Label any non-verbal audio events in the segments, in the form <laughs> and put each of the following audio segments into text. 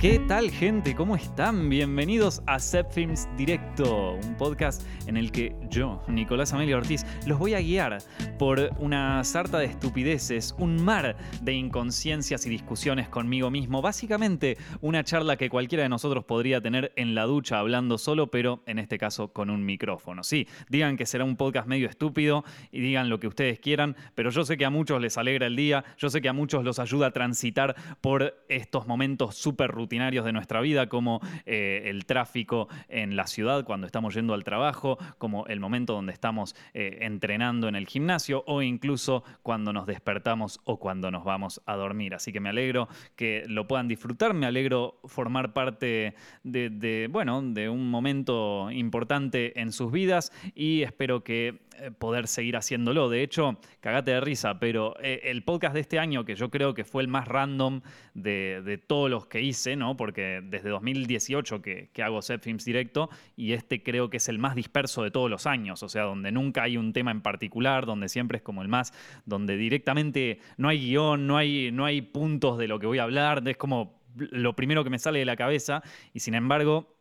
¿Qué tal gente? ¿Cómo están? Bienvenidos a Set Films Directo, un podcast en el que yo, Nicolás Amelio Ortiz, los voy a guiar por una sarta de estupideces, un mar de inconsciencias y discusiones conmigo mismo, básicamente una charla que cualquiera de nosotros podría tener en la ducha hablando solo, pero en este caso con un micrófono. Sí, digan que será un podcast medio estúpido y digan lo que ustedes quieran, pero yo sé que a muchos les alegra el día, yo sé que a muchos los ayuda a transitar por estos momentos súper rutinarios de nuestra vida, como eh, el tráfico en la ciudad cuando estamos yendo al trabajo, como el momento donde estamos eh, entrenando en el gimnasio o incluso cuando nos despertamos o cuando nos vamos a dormir. Así que me alegro que lo puedan disfrutar, me alegro formar parte de bueno, de un momento importante en sus vidas y espero que poder seguir haciéndolo. De hecho, cagate de risa, pero eh, el podcast de este año, que yo creo que fue el más random de, todos los que hice, ¿no? Porque desde 2018 que, hago Set Films Directo, y este creo que es el más disperso de todos los años, o sea, donde nunca hay un tema en particular, donde siempre es como el más, donde directamente no hay guion, no hay, no hay puntos de lo que voy a hablar, es como lo primero que me sale de la cabeza, y sin embargo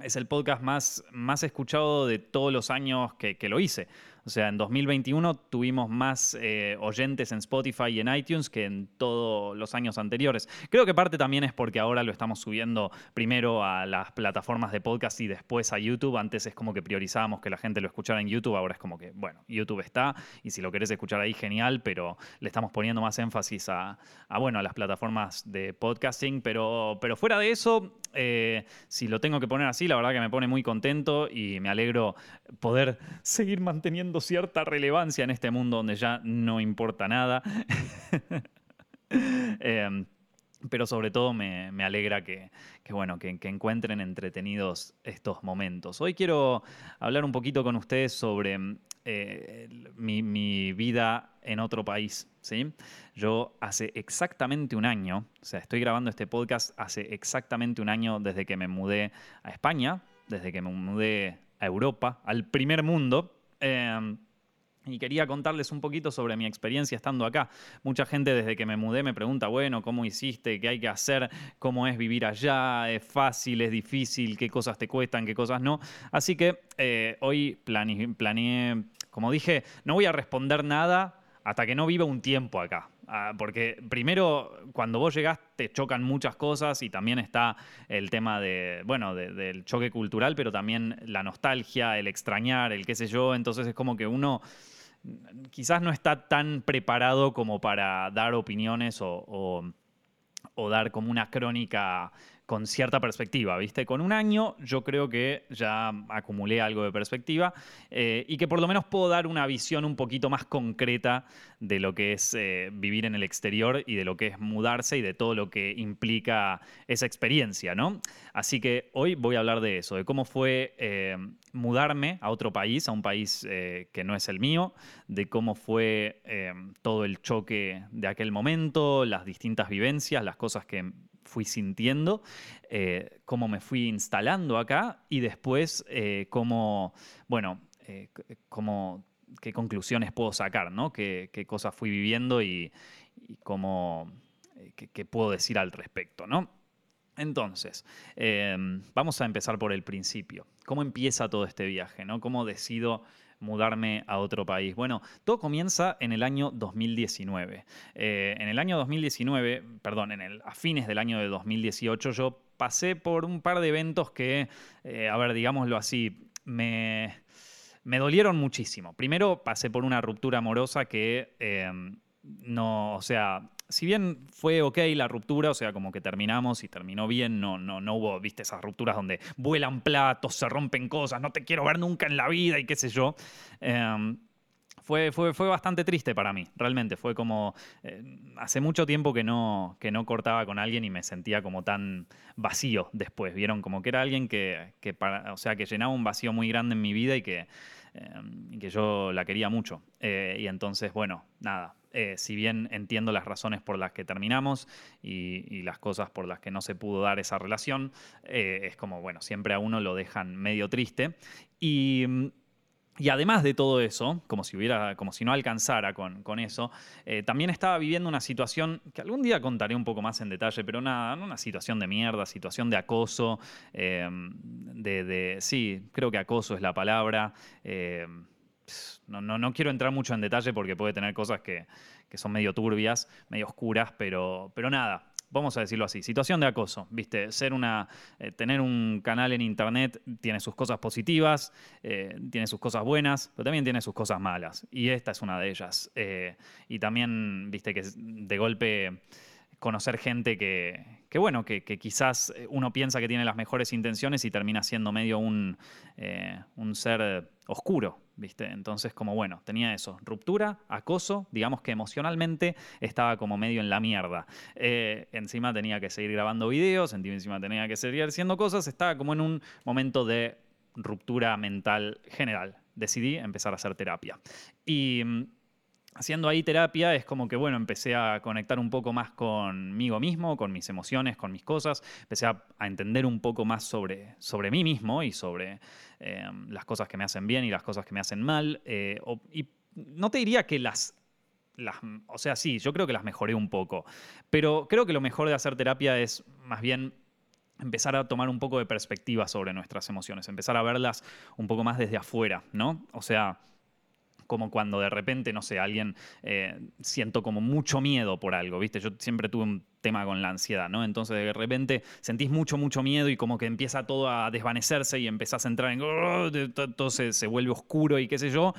es el podcast más, más escuchado de todos los años que, que lo hice. O sea, en 2021 tuvimos más eh, oyentes en Spotify y en iTunes que en todos los años anteriores. Creo que parte también es porque ahora lo estamos subiendo primero a las plataformas de podcast y después a YouTube. Antes es como que priorizábamos que la gente lo escuchara en YouTube, ahora es como que, bueno, YouTube está y si lo querés escuchar ahí, genial, pero le estamos poniendo más énfasis a, bueno, a las plataformas de podcasting. Pero, pero fuera de eso, eh, si lo tengo que poner así, la verdad que me pone muy contento y me alegro poder seguir manteniendo cierta relevancia en este mundo donde ya no importa nada. <laughs> Em, pero sobre todo me, alegra que, bueno, que, encuentren entretenidos estos momentos. Hoy quiero hablar un poquito con ustedes sobre eh, mi, vida en otro país. ¿sí? Yo hace exactamente un año, o sea, estoy grabando este podcast hace exactamente un año desde que me mudé a España, desde que me mudé a Europa, al primer mundo, Em, y quería contarles un poquito sobre mi experiencia estando acá. Mucha gente desde que me mudé me pregunta, bueno, ¿cómo hiciste? ¿Qué hay que hacer? ¿Cómo es vivir allá? ¿Es fácil? ¿Es difícil? ¿Qué cosas te cuestan? ¿Qué cosas no? Así que eh, hoy planeé, como dije, no voy a responder nada hasta que no viva un tiempo acá. Ah, porque primero, cuando vos llegás, te chocan muchas cosas y también está el tema de, bueno, del choque cultural, pero también la nostalgia, el extrañar, el qué sé yo. Entonces es como que uno quizás no está tan preparado como para dar opiniones o dar como una crónica con cierta perspectiva, ¿viste? Con un año yo creo que ya acumulé algo de perspectiva eh, y que por lo menos puedo dar una visión un poquito más concreta de lo que es eh, vivir en el exterior y de lo que es mudarse y de todo lo que implica esa experiencia, ¿no? Así que hoy voy a hablar de eso, de cómo fue eh, mudarme a otro país, a un país que no es el mío, de cómo fue todo el choque de aquel momento, las distintas vivencias, las cosas que fui sintiendo, eh, cómo me fui instalando acá y después eh, cómo, bueno, eh, qué conclusiones puedo sacar, ¿no? Qué, cosas fui viviendo y, cómo, qué, puedo decir al respecto, ¿no? Entonces, vamos a empezar por el principio. ¿Cómo empieza todo este viaje? ¿no? ¿Cómo decido mudarme a otro país? Bueno, todo comienza en el año 2019. Eh, en el año 2019, perdón, en el, a fines del año de 2018, yo pasé por un par de eventos que, eh, a ver, digámoslo así, me, me dolieron muchísimo. Primero pasé por una ruptura amorosa que eh, no, o sea, si bien fue ok la ruptura, o sea, como que terminamos y terminó bien, no, no, no hubo, viste, esas rupturas donde vuelan platos, se rompen cosas, no te quiero ver nunca en la vida y qué sé yo. Em, fue, fue, fue, bastante triste para mí, realmente. Fue como. Eh, hace mucho tiempo que no, que no cortaba con alguien y me sentía como tan vacío después. Vieron como que era alguien que, para, o sea, que llenaba un vacío muy grande en mi vida y que, em, que yo la quería mucho. Eh, y entonces, bueno, nada, eh, si bien entiendo las razones por las que terminamos y, las cosas por las que no se pudo dar esa relación, eh, es como, bueno, siempre a uno lo dejan medio triste. Y, y además de todo eso, como si, hubiera, como si no alcanzara con, eso, eh, también estaba viviendo una situación que algún día contaré un poco más en detalle, pero una, una situación de mierda, situación de acoso, eh, de, sí, creo que acoso es la palabra. Eh, no, no, quiero entrar mucho en detalle porque puede tener cosas que, que son medio turbias, medio oscuras, pero, pero nada, vamos a decirlo así, situación de acoso, ¿viste? Ser una, eh, tener un canal en internet tiene sus cosas positivas, eh, tiene sus cosas buenas, pero también tiene sus cosas malas. Y esta es una de ellas. Eh, y también, ¿viste? Que de golpe conocer gente que, bueno, que, quizás uno piensa que tiene las mejores intenciones y termina siendo medio un, un ser oscuro, ¿viste? Entonces, como bueno, tenía eso, ruptura, acoso, digamos que emocionalmente estaba como medio en la mierda. Eh, encima tenía que seguir grabando videos, encima tenía que seguir haciendo cosas, estaba como en un momento de ruptura mental general. Decidí empezar a hacer terapia. Y mm, haciendo ahí terapia es como que, bueno, empecé a conectar un poco más conmigo mismo, con mis emociones, con mis cosas, empecé a, entender un poco más sobre, sobre mí mismo y sobre em, las cosas que me hacen bien y las cosas que me hacen mal. Eh, y no te diría que las, las, o sea, sí, yo creo que las mejoré un poco, pero creo que lo mejor de hacer terapia es más bien empezar a tomar un poco de perspectiva sobre nuestras emociones, empezar a verlas un poco más desde afuera, ¿no? O sea, como cuando de repente, no sé, alguien eh, siento como mucho miedo por algo, ¿viste? Yo siempre tuve un tema con la ansiedad, ¿no? Entonces de repente sentís mucho, mucho miedo y como que empieza todo a desvanecerse y empezás a entrar en... todo se, vuelve oscuro y qué sé yo.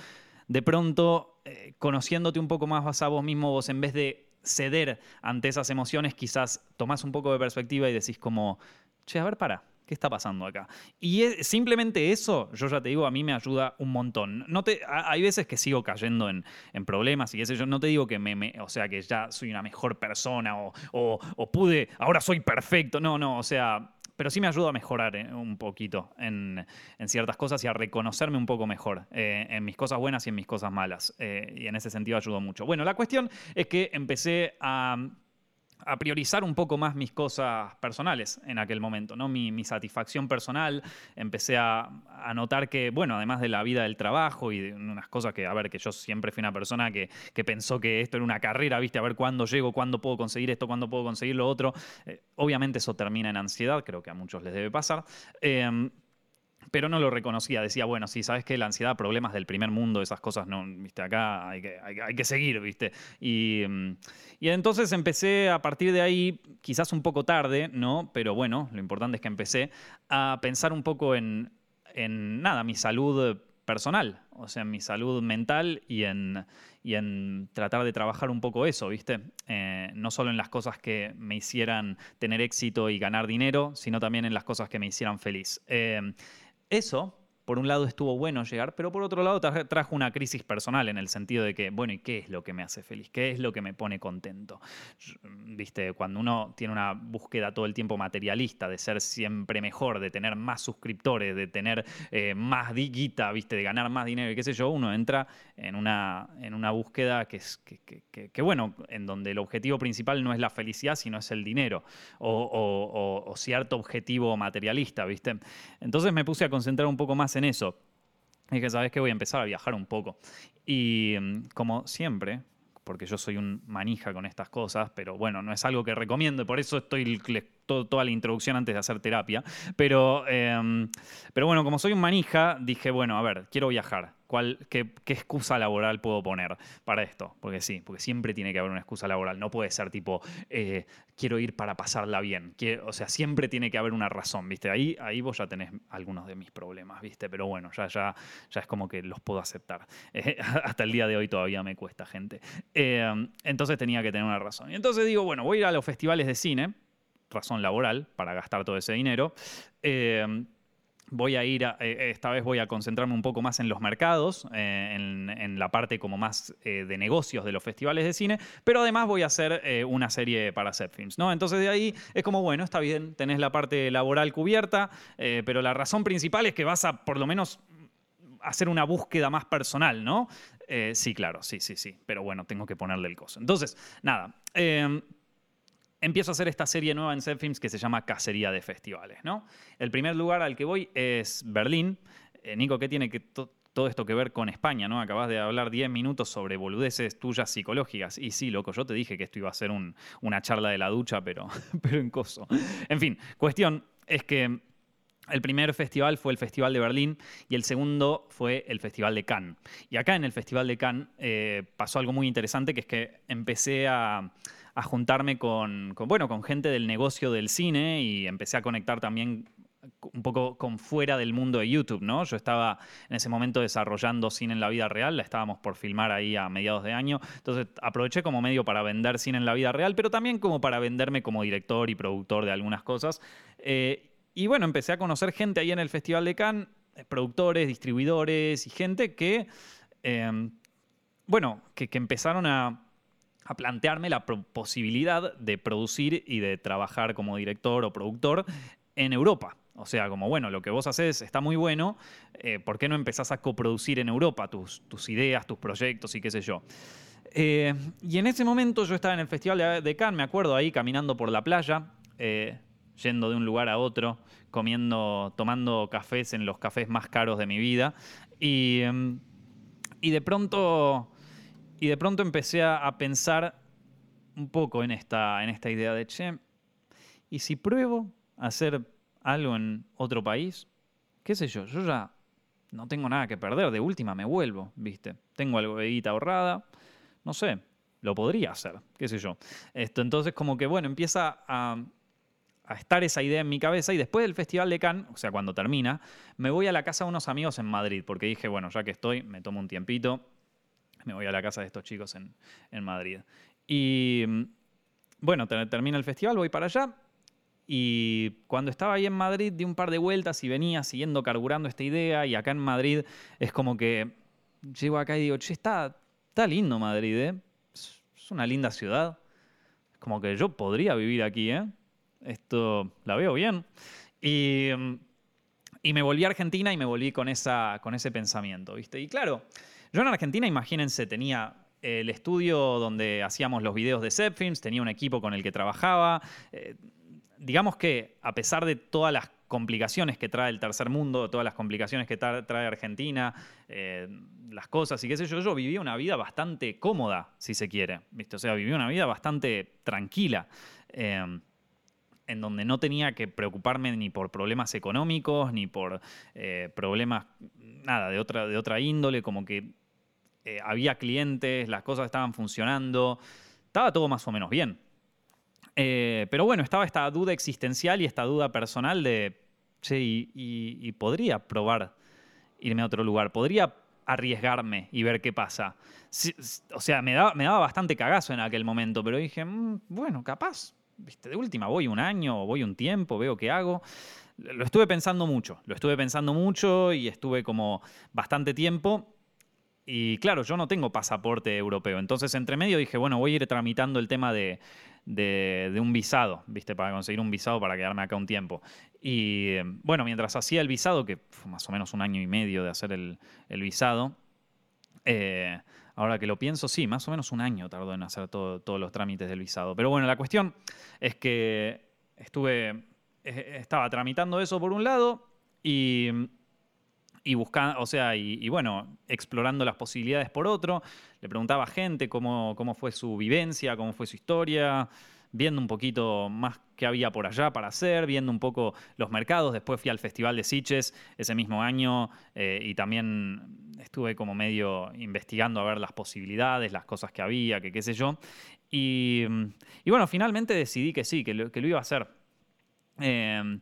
De pronto, eh, conociéndote un poco más vas a vos mismo, vos en vez de ceder ante esas emociones, quizás tomás un poco de perspectiva y decís como, che, a ver, para, ¿Qué está pasando acá? Y simplemente eso, yo ya te digo, a mí me ayuda un montón. No te, hay veces que sigo cayendo en, problemas y sé yo. No te digo que me, o sea, que ya soy una mejor persona o, pude, ahora soy perfecto. No, no, o sea, pero sí me ayuda a mejorar eh, un poquito en, ciertas cosas y a reconocerme un poco mejor eh, en mis cosas buenas y en mis cosas malas. Eh, y en ese sentido ayudó mucho. Bueno, la cuestión es que empecé a a priorizar un poco más mis cosas personales en aquel momento, ¿no? Mi, satisfacción personal. Empecé a, notar que, bueno, además de la vida del trabajo y de unas cosas que, a ver, que yo siempre fui una persona que, pensó que esto era una carrera, ¿viste? A ver cuándo llego, cuándo puedo conseguir esto, cuándo puedo conseguir lo otro. Eh, obviamente eso termina en ansiedad, creo que a muchos les debe pasar. Em, pero no lo reconocía. Decía, bueno, sí, sabes que la ansiedad, problemas del primer mundo, esas cosas, no, viste, acá hay que, hay, que seguir, viste. Y, mm, y, entonces empecé a partir de ahí, quizás un poco tarde, ¿no? Pero bueno, lo importante es que empecé a pensar un poco en, en nada, mi salud personal, o sea, mi salud mental y en, y en tratar de trabajar un poco eso, ¿viste? Eh, no solo en las cosas que me hicieran tener éxito y ganar dinero, sino también en las cosas que me hicieran feliz. Eh, eso, por un lado estuvo bueno llegar, pero por otro lado trajo una crisis personal en el sentido de que, bueno, ¿y qué es lo que me hace feliz? ¿Qué es lo que me pone contento? Viste, cuando uno tiene una búsqueda todo el tiempo materialista de ser siempre mejor, de tener más suscriptores, de tener eh, más guita, viste, de ganar más dinero y qué sé yo, uno entra en una, en una búsqueda que es, que, bueno, en donde el objetivo principal no es la felicidad, sino es el dinero o, o cierto objetivo materialista, viste. Entonces me puse a concentrar un poco más en eso. Y que sabes que voy a empezar a viajar un poco. Y mm, como siempre, porque yo soy un manija con estas cosas, pero bueno, no es algo que recomiendo, por eso estoy toda la introducción antes de hacer terapia. Pero, em, pero bueno, como soy un manija, dije, bueno, a ver, quiero viajar qué, excusa laboral puedo poner para esto. Porque sí, porque siempre tiene que haber una excusa laboral. No puede ser tipo, eh, quiero ir para pasarla bien. o sea, siempre tiene que haber una razón, ¿viste? Ahí, ahí vos ya tenés algunos de mis problemas, ¿viste? Pero bueno, ya, ya, ya es como que los puedo aceptar. <laughs> Hasta el día de hoy todavía me cuesta, gente. Eh, entonces tenía que tener una razón. Y entonces digo, bueno, voy a ir a los festivales de cine, razón laboral, para gastar todo ese dinero voy a ir, eh, esta vez voy a concentrarme un poco más en los mercados, eh, en, la parte como más eh, de negocios de los festivales de cine, pero además voy a hacer una serie para Films, ¿no? Entonces de ahí es como, bueno, está bien, tenés la parte laboral cubierta, pero la razón principal es que vas a por lo menos hacer una búsqueda más personal, ¿no? sí, claro, sí, sí, sí, pero bueno, tengo que ponerle el coso. Entonces, nada empiezo a hacer esta serie nueva en Films que se llama Cacería de Festivales. ¿no? El primer lugar al que voy es Berlín. Eh, Nico, ¿qué tiene todo esto que ver con España, ¿no? Acabas de hablar 10 minutos sobre boludeces tuyas psicológicas. Y sí, loco, yo te dije que esto iba a ser una charla de la ducha, pero, <laughs> pero en coso. En fin, cuestión es que el primer festival fue el Festival de Berlín y el segundo fue el Festival de Cannes. Y acá en el Festival de Cannes eh, pasó algo muy interesante, que es que empecé a, juntarme con, bueno, con gente del negocio del cine y empecé a conectar también un poco con fuera del mundo de YouTube, ¿no? Yo estaba en ese momento desarrollando cine en la vida real, la estábamos por filmar ahí a mediados de año, entonces aproveché como medio para vender cine en la vida real, pero también como para venderme como director y productor de algunas cosas. Eh, y bueno, empecé a conocer gente ahí en el Festival de Cannes, eh, productores, distribuidores y gente que, em, bueno, que, empezaron a, plantearme la posibilidad de producir y de trabajar como director o productor en Europa. O sea, como bueno, lo que vos haces está muy bueno, eh, ¿por qué no empezás a coproducir en Europa tus, ideas, tus proyectos y qué sé yo? Eh, y en ese momento yo estaba en el Festival de Cannes, me acuerdo ahí caminando por la playa, yendo de un lugar a otro, comiendo, tomando cafés en los cafés más caros de mi vida. Y, em, y de pronto. Y de pronto empecé a, pensar un poco en esta, en esta idea de, che, ¿y si pruebo hacer algo en otro país? ¿Qué sé yo? Yo ya no tengo nada que perder, de última me vuelvo, ¿viste? Tengo algo de guita ahorrada, no sé, lo podría hacer, qué sé yo. Esto, entonces como que, bueno, empieza a, a estar esa idea en mi cabeza y después del Festival de Cannes, o sea, cuando termina, me voy a la casa de unos amigos en Madrid, porque dije, bueno, ya que estoy, me tomo un tiempito, me voy a la casa de estos chicos en, Madrid. Y mm, bueno, termina el festival, voy para allá. Y cuando estaba ahí en Madrid di un par de vueltas y venía siguiendo carburando esta idea. Y acá en Madrid es como que llego acá y digo, che, está, está lindo Madrid, ¿eh? Es una linda ciudad. Es como que yo podría vivir aquí, ¿eh? esto la veo bien. Y, me volví a Argentina y me volví con, esa, con ese pensamiento, ¿viste? Y claro, yo en Argentina, imagínense, tenía el estudio donde hacíamos los videos de Zepfilms, tenía un equipo con el que trabajaba. Eh, digamos que a pesar de todas las complicaciones que trae el tercer mundo, todas las complicaciones que trae Argentina, eh, las cosas y qué sé yo, yo vivía una vida bastante cómoda, si se quiere, ¿viste? O sea, vivía una vida bastante tranquila. Eh, en donde no tenía que preocuparme ni por problemas económicos, ni por eh, problemas, nada, de otra, de otra índole, como que eh, había clientes, las cosas estaban funcionando, estaba todo más o menos bien. Eh, pero bueno, estaba esta duda existencial y esta duda personal de, che, y, podría probar irme a otro lugar, podría arriesgarme y ver qué pasa. o sea, me daba, me daba bastante cagazo en aquel momento, pero dije, mm, bueno, capaz, de última voy un año, voy un tiempo, veo qué hago. Lo estuve pensando mucho, lo estuve pensando mucho y estuve como bastante tiempo. Y claro, yo no tengo pasaporte europeo. Entonces, entre medio dije, bueno, voy a ir tramitando el tema de, un visado, ¿viste? Para conseguir un visado para quedarme acá un tiempo. Y bueno, mientras hacía el visado, que fue más o menos un año y medio de hacer el, visado, eh, Ahora que lo pienso, sí, más o menos un año tardó en hacer todos los trámites del visado. Pero bueno, la cuestión es que estuve, eh, estaba tramitando eso por un lado y, buscando, o sea, y, bueno, explorando las posibilidades por otro. Le preguntaba a gente cómo, cómo fue su vivencia, cómo fue su historia viendo un poquito más qué había por allá para hacer, viendo un poco los mercados. Después fui al Festival de Sitges ese mismo año eh, y también estuve como medio investigando a ver las posibilidades, las cosas que había, que qué sé yo. Y, bueno, finalmente decidí que sí, que lo, iba a hacer. Em,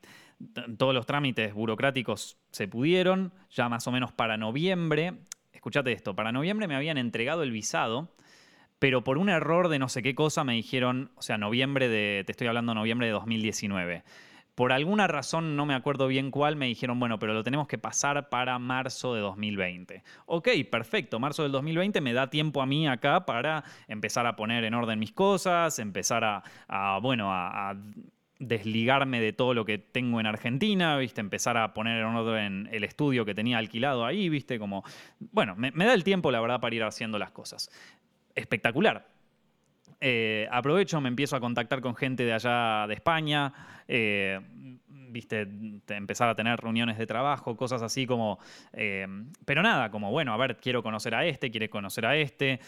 todos los trámites burocráticos se pudieron, ya más o menos para noviembre. Escuchate esto, para noviembre me habían entregado el visado pero por un error de no sé qué cosa me dijeron, o sea, noviembre de, te estoy hablando noviembre de 2019. Por alguna razón, no me acuerdo bien cuál, me dijeron, bueno, pero lo tenemos que pasar para marzo de 2020. Ok, perfecto, marzo del 2020 me da tiempo a mí acá para empezar a poner en orden mis cosas, empezar a, bueno, a, desligarme de todo lo que tengo en Argentina, ¿viste? Empezar a poner en orden el estudio que tenía alquilado ahí, ¿viste? Como, bueno, me, da el tiempo, la verdad, para ir haciendo las cosas espectacular. Eh, aprovecho, me empiezo a contactar con gente de allá de España. Eh, viste, empezar a tener reuniones de trabajo, cosas así como, eh, pero nada, como, bueno, a ver, quiero conocer a este, quiere conocer a este.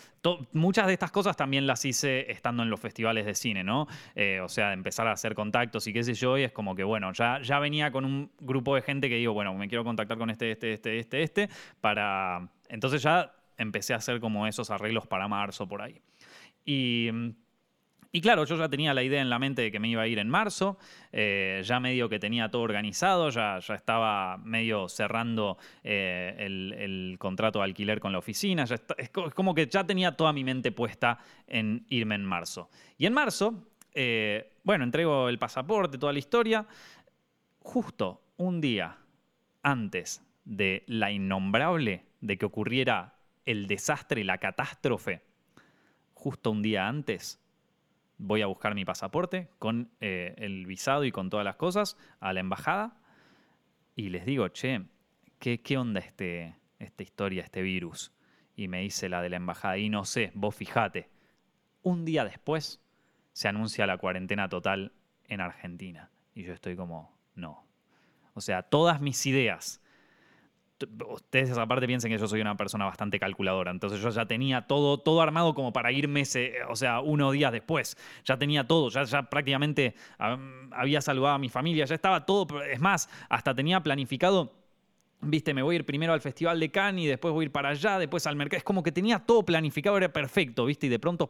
muchas de estas cosas también las hice estando en los festivales de cine, ¿no? Eh, o sea, empezar a hacer contactos y qué sé yo, y es como que, bueno, ya, ya venía con un grupo de gente que digo, bueno, me quiero contactar con este, este, este, este, este, para... Entonces ya empecé a hacer como esos arreglos para marzo por ahí. Y y claro, yo ya tenía la idea en la mente de que me iba a ir en marzo, eh, ya medio que tenía todo organizado, ya, ya estaba medio cerrando eh, el, contrato de alquiler con la oficina, es como que ya tenía toda mi mente puesta en irme en marzo. Y en marzo, eh, bueno, entrego el pasaporte, toda la historia, justo un día antes de la innombrable, de que ocurriera el desastre, la catástrofe, justo un día antes, voy a buscar mi pasaporte con eh, el visado y con todas las cosas a la embajada y les digo, che, ¿qué, qué onda este, esta historia, este virus? Y me dice la de la embajada, y no sé, vos fijate. Un día después se anuncia la cuarentena total en Argentina. Y yo estoy como, no. O sea, todas mis ideas ustedes aparte piensen que yo soy una persona bastante calculadora, entonces yo ya tenía todo, todo armado como para irme, o sea, unos días después, ya tenía todo, ya, ya prácticamente había saludado a mi familia, ya estaba todo, es más, hasta tenía planificado Viste, me voy a ir primero al Festival de Cannes y después voy a ir para allá, después al mercado. Es como que tenía todo planificado, era perfecto, ¿viste? Y de pronto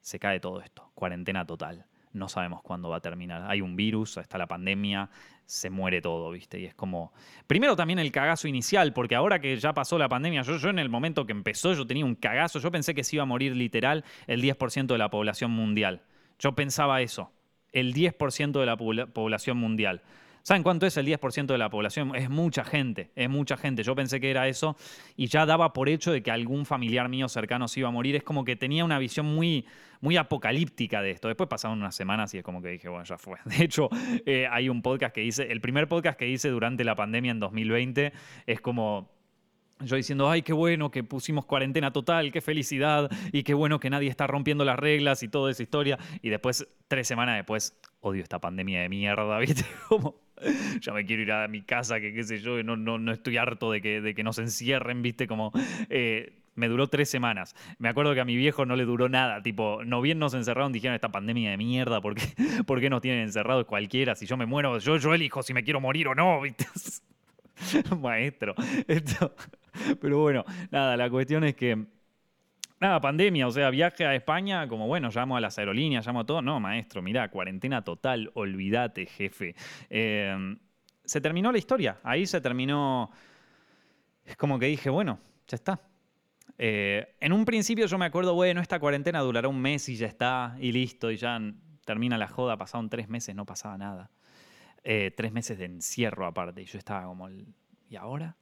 se cae todo esto. Cuarentena total no sabemos cuándo va a terminar. Hay un virus, está la pandemia, se muere todo, ¿viste? Y es como. Primero también el cagazo inicial, porque ahora que ya pasó la pandemia, yo, yo en el momento que empezó, yo tenía un cagazo. Yo pensé que se iba a morir literal el 10% de la población mundial. Yo pensaba eso. El 10% de la población mundial. ¿Saben cuánto es el 10% de la población? Es mucha gente, es mucha gente. Yo pensé que era eso y ya daba por hecho de que algún familiar mío cercano se iba a morir. Es como que tenía una visión muy, muy apocalíptica de esto. Después pasaron unas semanas y es como que dije, bueno, ya fue. <laughs> De hecho, eh, hay un podcast que hice, el primer podcast que hice durante la pandemia en 2020 es como yo diciendo, ay, qué bueno que pusimos cuarentena total, qué felicidad, y qué bueno que nadie está rompiendo las reglas y toda esa historia. Y después, tres semanas después, odio esta pandemia de mierda, <laughs> ¿viste? Como ya me quiero ir a mi casa, que qué sé yo, no, no, no estoy harto de que, de que nos encierren, viste, como... Eh, me duró tres semanas. Me acuerdo que a mi viejo no le duró nada. Tipo, no bien nos encerraron, dijeron esta pandemia de mierda, ¿por qué, <laughs> ¿por qué nos tienen encerrados cualquiera? Si yo me muero, yo, yo elijo si me quiero morir o no, <laughs> ¿viste? <laughs> Maestro. Esto. <laughs> Pero bueno, nada, la cuestión es que nada, pandemia, o sea, viaje a España, como bueno, llamo a las aerolíneas, llamo a todo. No, maestro, mirá, cuarentena total, olvídate, jefe. Em, se terminó la historia, ahí se terminó. Es como que dije, bueno, ya está. Eh, en un principio yo me acuerdo, bueno, esta cuarentena durará un mes y ya está, y listo, y ya termina la joda, pasaron tres meses, no pasaba nada. Eh, tres meses de encierro aparte, y yo estaba como, ¿y ahora?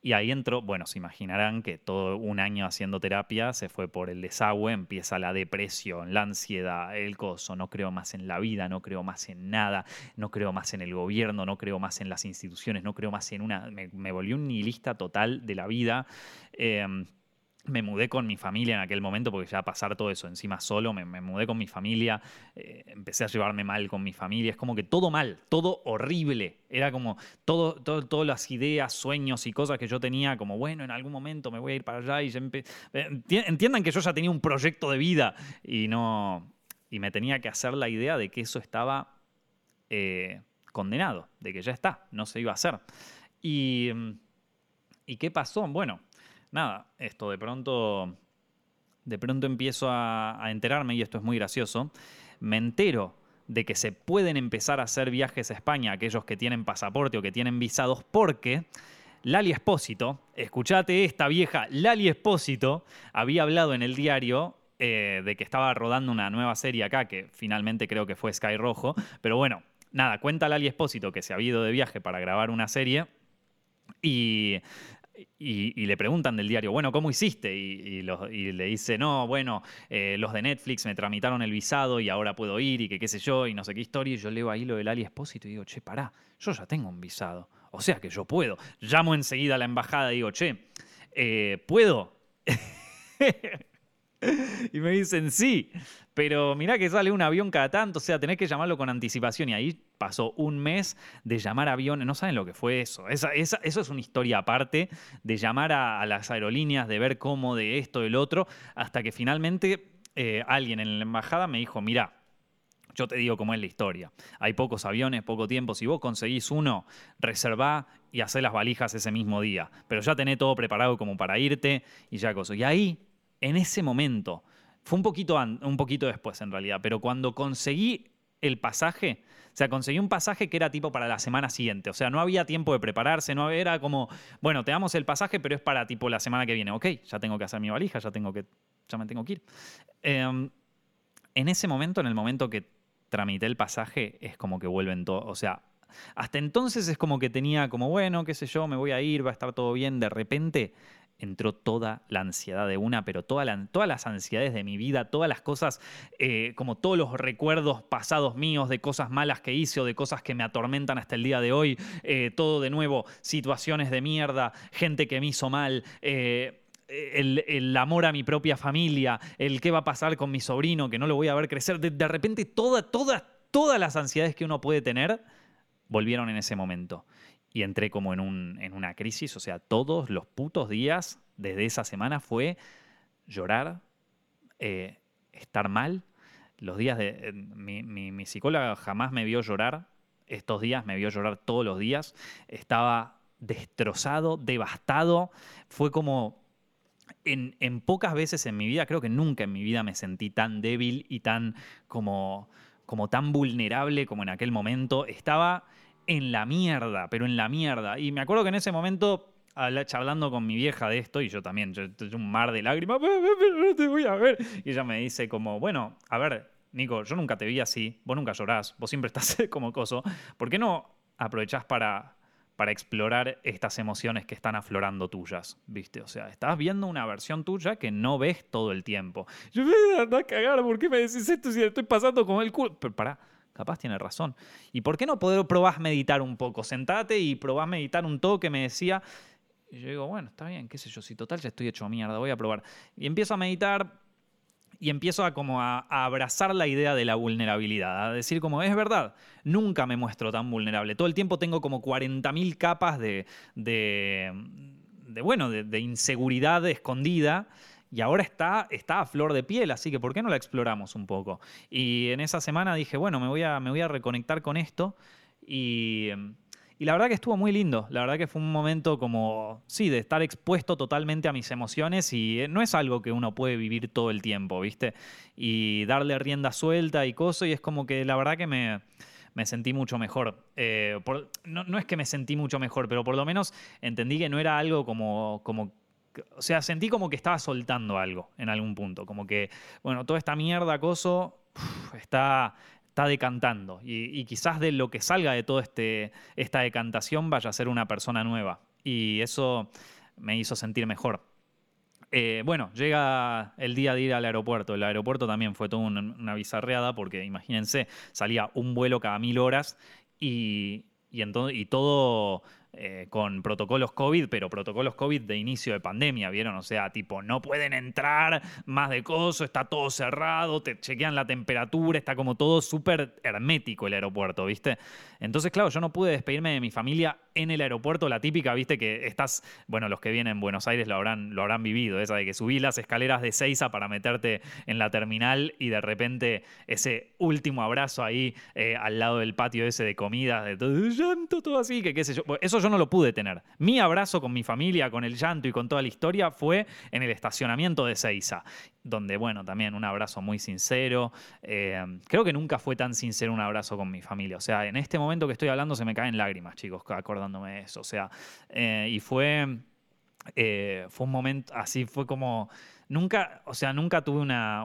Y ahí entró, bueno, se imaginarán que todo un año haciendo terapia se fue por el desagüe, empieza la depresión, la ansiedad, el coso, no creo más en la vida, no creo más en nada, no creo más en el gobierno, no creo más en las instituciones, no creo más en una, me, me volví un nihilista total de la vida. Em, me mudé con mi familia en aquel momento, porque ya pasar todo eso encima solo, me, mudé con mi familia, eh, empecé a llevarme mal con mi familia, es como que todo mal, todo horrible, era como todo, todo, todas las ideas, sueños y cosas que yo tenía, como bueno, en algún momento me voy a ir para allá y eh, entiendan que yo ya tenía un proyecto de vida y no, y me tenía que hacer la idea de que eso estaba eh, condenado, de que ya está, no se iba a hacer. Y, ¿Y qué pasó? Bueno, nada, esto de pronto, de pronto empiezo a, enterarme, y esto es muy gracioso, me entero de que se pueden empezar a hacer viajes a España aquellos que tienen pasaporte o que tienen visados porque Lali Espósito, escuchate esta vieja, Lali Espósito había hablado en el diario eh, de que estaba rodando una nueva serie acá, que finalmente creo que fue Sky Rojo, pero bueno, nada, cuenta Lali Espósito que se ha ido de viaje para grabar una serie y y, le preguntan del diario, bueno, ¿cómo hiciste? Y, le dice, no, bueno, eh, los de Netflix me tramitaron el visado y ahora puedo ir y que qué sé yo y no sé qué historia. Y yo leo ahí lo del Ali Espósito y digo, che, pará, yo ya tengo un visado. O sea que yo puedo. Llamo enseguida a la embajada y digo, che, eh, ¿puedo? <laughs> <laughs> Y me dicen, sí, pero mirá que sale un avión cada tanto, o sea, tenés que llamarlo con anticipación. Y ahí pasó un mes de llamar aviones, no saben lo que fue eso. Esa, eso es una historia aparte, de llamar a, las aerolíneas, de ver cómo, de esto, del otro, hasta que finalmente eh, alguien en la embajada me dijo, mirá, yo te digo cómo es la historia. Hay pocos aviones, poco tiempo. Si vos conseguís uno, reservá y hacé las valijas ese mismo día. Pero ya tenés todo preparado como para irte y ya cosa. Y ahí en ese momento, fue un poquito, un poquito después en realidad, pero cuando conseguí el pasaje, o sea, conseguí un pasaje que era tipo para la semana siguiente. O sea, no había tiempo de prepararse, no era como, bueno, te damos el pasaje, pero es para tipo la semana que viene. Ok, ya tengo que hacer mi valija, ya tengo que, ya me tengo que ir. Em, en ese momento, en el momento que tramité el pasaje, es como que vuelven todo. O sea, hasta entonces es como que tenía como, bueno, qué sé yo, me voy a ir, va a estar todo bien. De repente entró toda la ansiedad de una, pero todas las ansiedades de mi vida, todas las cosas, eh, como todos los recuerdos pasados míos de cosas malas que hice o de cosas que me atormentan hasta el día de hoy, eh, todo de nuevo, situaciones de mierda, gente que me hizo mal. Eh, el, amor a mi propia familia, el qué va a pasar con mi sobrino, que no lo voy a ver crecer. De, de repente, todas, todas, todas las ansiedades que uno puede tener volvieron en ese momento y entré como en, un, en una crisis. O sea, todos los putos días desde esa semana fue llorar, eh, estar mal. Los días de. Eh, mi, mi, psicóloga jamás me vio llorar. Estos días me vio llorar todos los días. Estaba destrozado, devastado. Fue como. En, en, pocas veces en mi vida, creo que nunca en mi vida me sentí tan débil y tan como, como tan vulnerable como en aquel momento. Estaba en la mierda, pero en la mierda. Y me acuerdo que en ese momento, charlando con mi vieja de esto, y yo también, yo, un mar de lágrimas, no te voy a ver. Y ella me dice como, bueno, a ver, Nico, yo nunca te vi así, vos nunca llorás, vos siempre estás <laughs> como coso. ¿Por qué no aprovechás para, para explorar estas emociones que están aflorando tuyas? ¿Viste? O sea, estás viendo una versión tuya que no ves todo el tiempo. Yo me a cagar, ¿por qué me decís esto si estoy pasando con el culo? Pero pará capaz tiene razón. ¿Y por qué no poder probar meditar un poco? Sentate y probás meditar un toque, me decía. Y yo digo, bueno, está bien, qué sé yo, si total ya estoy hecho mierda, voy a probar. Y empiezo a meditar y empiezo a como a, abrazar la idea de la vulnerabilidad, a decir como, es verdad, nunca me muestro tan vulnerable. Todo el tiempo tengo como 40.000 capas de, de, bueno, de, de inseguridad escondida y ahora está, está a flor de piel, así que ¿por qué no la exploramos un poco? Y en esa semana dije, bueno, me voy a, me voy a reconectar con esto y, y la verdad que estuvo muy lindo, la verdad que fue un momento como, sí, de estar expuesto totalmente a mis emociones y eh, no es algo que uno puede vivir todo el tiempo, ¿viste? Y darle rienda suelta y cosas y es como que la verdad que me me sentí mucho mejor. Eh, no, no, es que me sentí mucho mejor, pero por lo menos entendí que no era algo como, como o sea, sentí como que estaba soltando algo en algún punto. Como que, bueno, toda esta mierda, acoso, está, está decantando. Y, quizás de lo que salga de toda este, esta decantación vaya a ser una persona nueva. Y eso me hizo sentir mejor. Eh, bueno, llega el día de ir al aeropuerto. El aeropuerto también fue toda una, bizarreada porque imagínense, salía un vuelo cada mil horas y, y, y todo eh, con protocolos COVID, pero protocolos COVID de inicio de pandemia, ¿vieron? O sea, tipo, no pueden entrar más de coso, está todo cerrado, te chequean la temperatura, está como todo súper hermético el aeropuerto, ¿viste? Entonces, claro, yo no pude despedirme de mi familia en el aeropuerto, la típica, ¿viste? Que estás, bueno, los que vienen en Buenos Aires lo habrán, lo habrán vivido, esa de que subís las escaleras de Seiza para meterte en la terminal y de repente ese último abrazo ahí eh, al lado del patio ese de comida, de todo llanto, todo así, que qué sé yo. Eso yo no lo pude tener. Mi abrazo con mi familia, con el llanto y con toda la historia fue en el estacionamiento de Seiza, donde, bueno, también un abrazo muy sincero. Eh, creo que nunca fue tan sincero un abrazo con mi familia. O sea, en este momento que estoy hablando se me caen lágrimas, chicos, acordándome de eso. O sea, eh, y fue, eh, fue un momento, así fue como, nunca, o sea, nunca tuve una,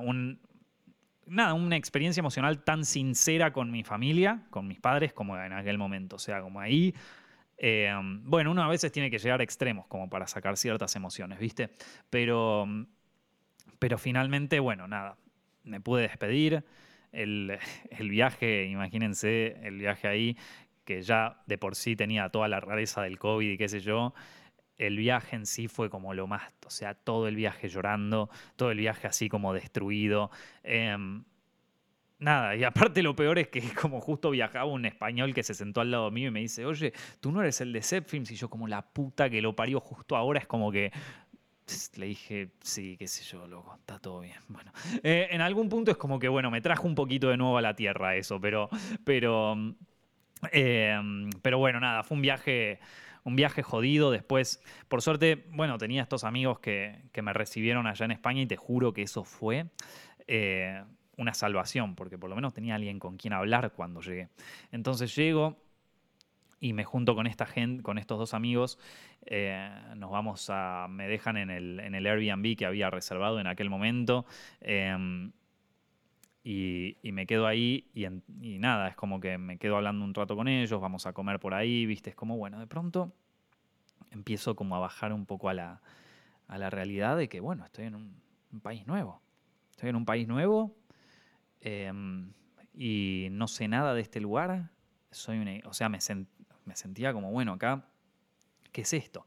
nada, una experiencia emocional tan sincera con mi familia, con mis padres, como en aquel momento. O sea, como ahí bueno, uno a veces tiene que llegar a extremos como para sacar ciertas emociones, ¿viste? Pero, pero finalmente, bueno, nada, me pude despedir. <laughs> El, viaje, imagínense, el viaje ahí, que ya de por sí tenía toda la rareza del COVID y qué sé yo, el viaje en sí fue como lo más, o sea, todo el viaje llorando, todo el viaje así como destruido. Em, nada, y aparte lo peor es que <laughs> como justo viajaba un español que se sentó al lado mío y me dice, oye, tú no eres el de Zepfilms y yo como la puta que lo parió justo ahora es como que le dije, sí, qué sé yo, loco, está todo bien. <laughs> Bueno, eh, en algún punto es como que, bueno, me trajo un poquito de nuevo a la tierra eso, pero, pero, em, pero bueno, nada, fue un viaje, un viaje jodido. Después, por suerte, bueno, tenía estos amigos que, me recibieron allá en España y te juro que eso fue eh, una salvación, porque por lo menos tenía alguien con quien hablar cuando llegué. Entonces llego y me junto con esta gente, con estos dos amigos, eh, nos vamos a, me dejan en el, en el, Airbnb que había reservado en aquel momento. Em, y, me quedo ahí y, nada, es como que me quedo hablando un rato con ellos, vamos a comer por ahí, viste, es como, bueno, de pronto empiezo como a bajar un poco a la, a la realidad de que, bueno, estoy en un, país nuevo. Estoy en un país nuevo em, y no sé nada de este lugar. Soy o sea, me, me sentía como, bueno, acá, ¿qué es esto?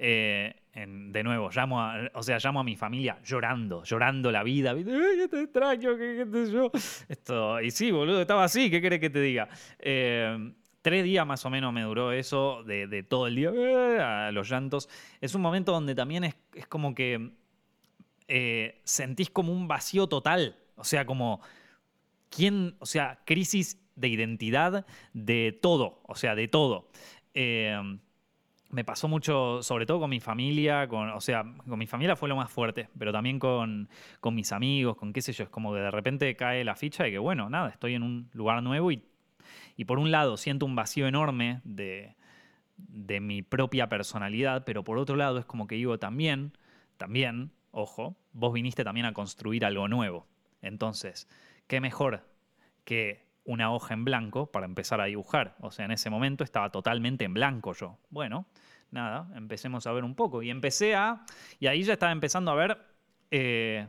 Eh, de nuevo, llamo a, o sea, llamo a mi familia llorando, llorando la vida. Qué. Esto, y sí, boludo, estaba así, ¿qué querés que te diga? Eh, tres días más o menos me duró eso, de, todo el día, eh, a los llantos. Es un momento donde también es, como que sentís como un vacío total. O sea, como, ¿quién? O sea, crisis de identidad de todo, o sea, de todo me pasó mucho, sobre todo con mi familia, con, o sea, con mi familia fue lo más fuerte, pero también con, mis amigos, con qué sé yo, es como que de repente cae la ficha de que, bueno, nada, estoy en un lugar nuevo y, y por un lado siento un vacío enorme de, de mi propia personalidad, pero por otro lado es como que digo también, también, ojo, vos viniste también a construir algo nuevo. Entonces, ¿qué mejor que una hoja en blanco para empezar a dibujar. O sea, en ese momento estaba totalmente en blanco yo. Bueno, nada, empecemos a ver un poco. Y empecé a... Y ahí ya estaba empezando a ver... Eh,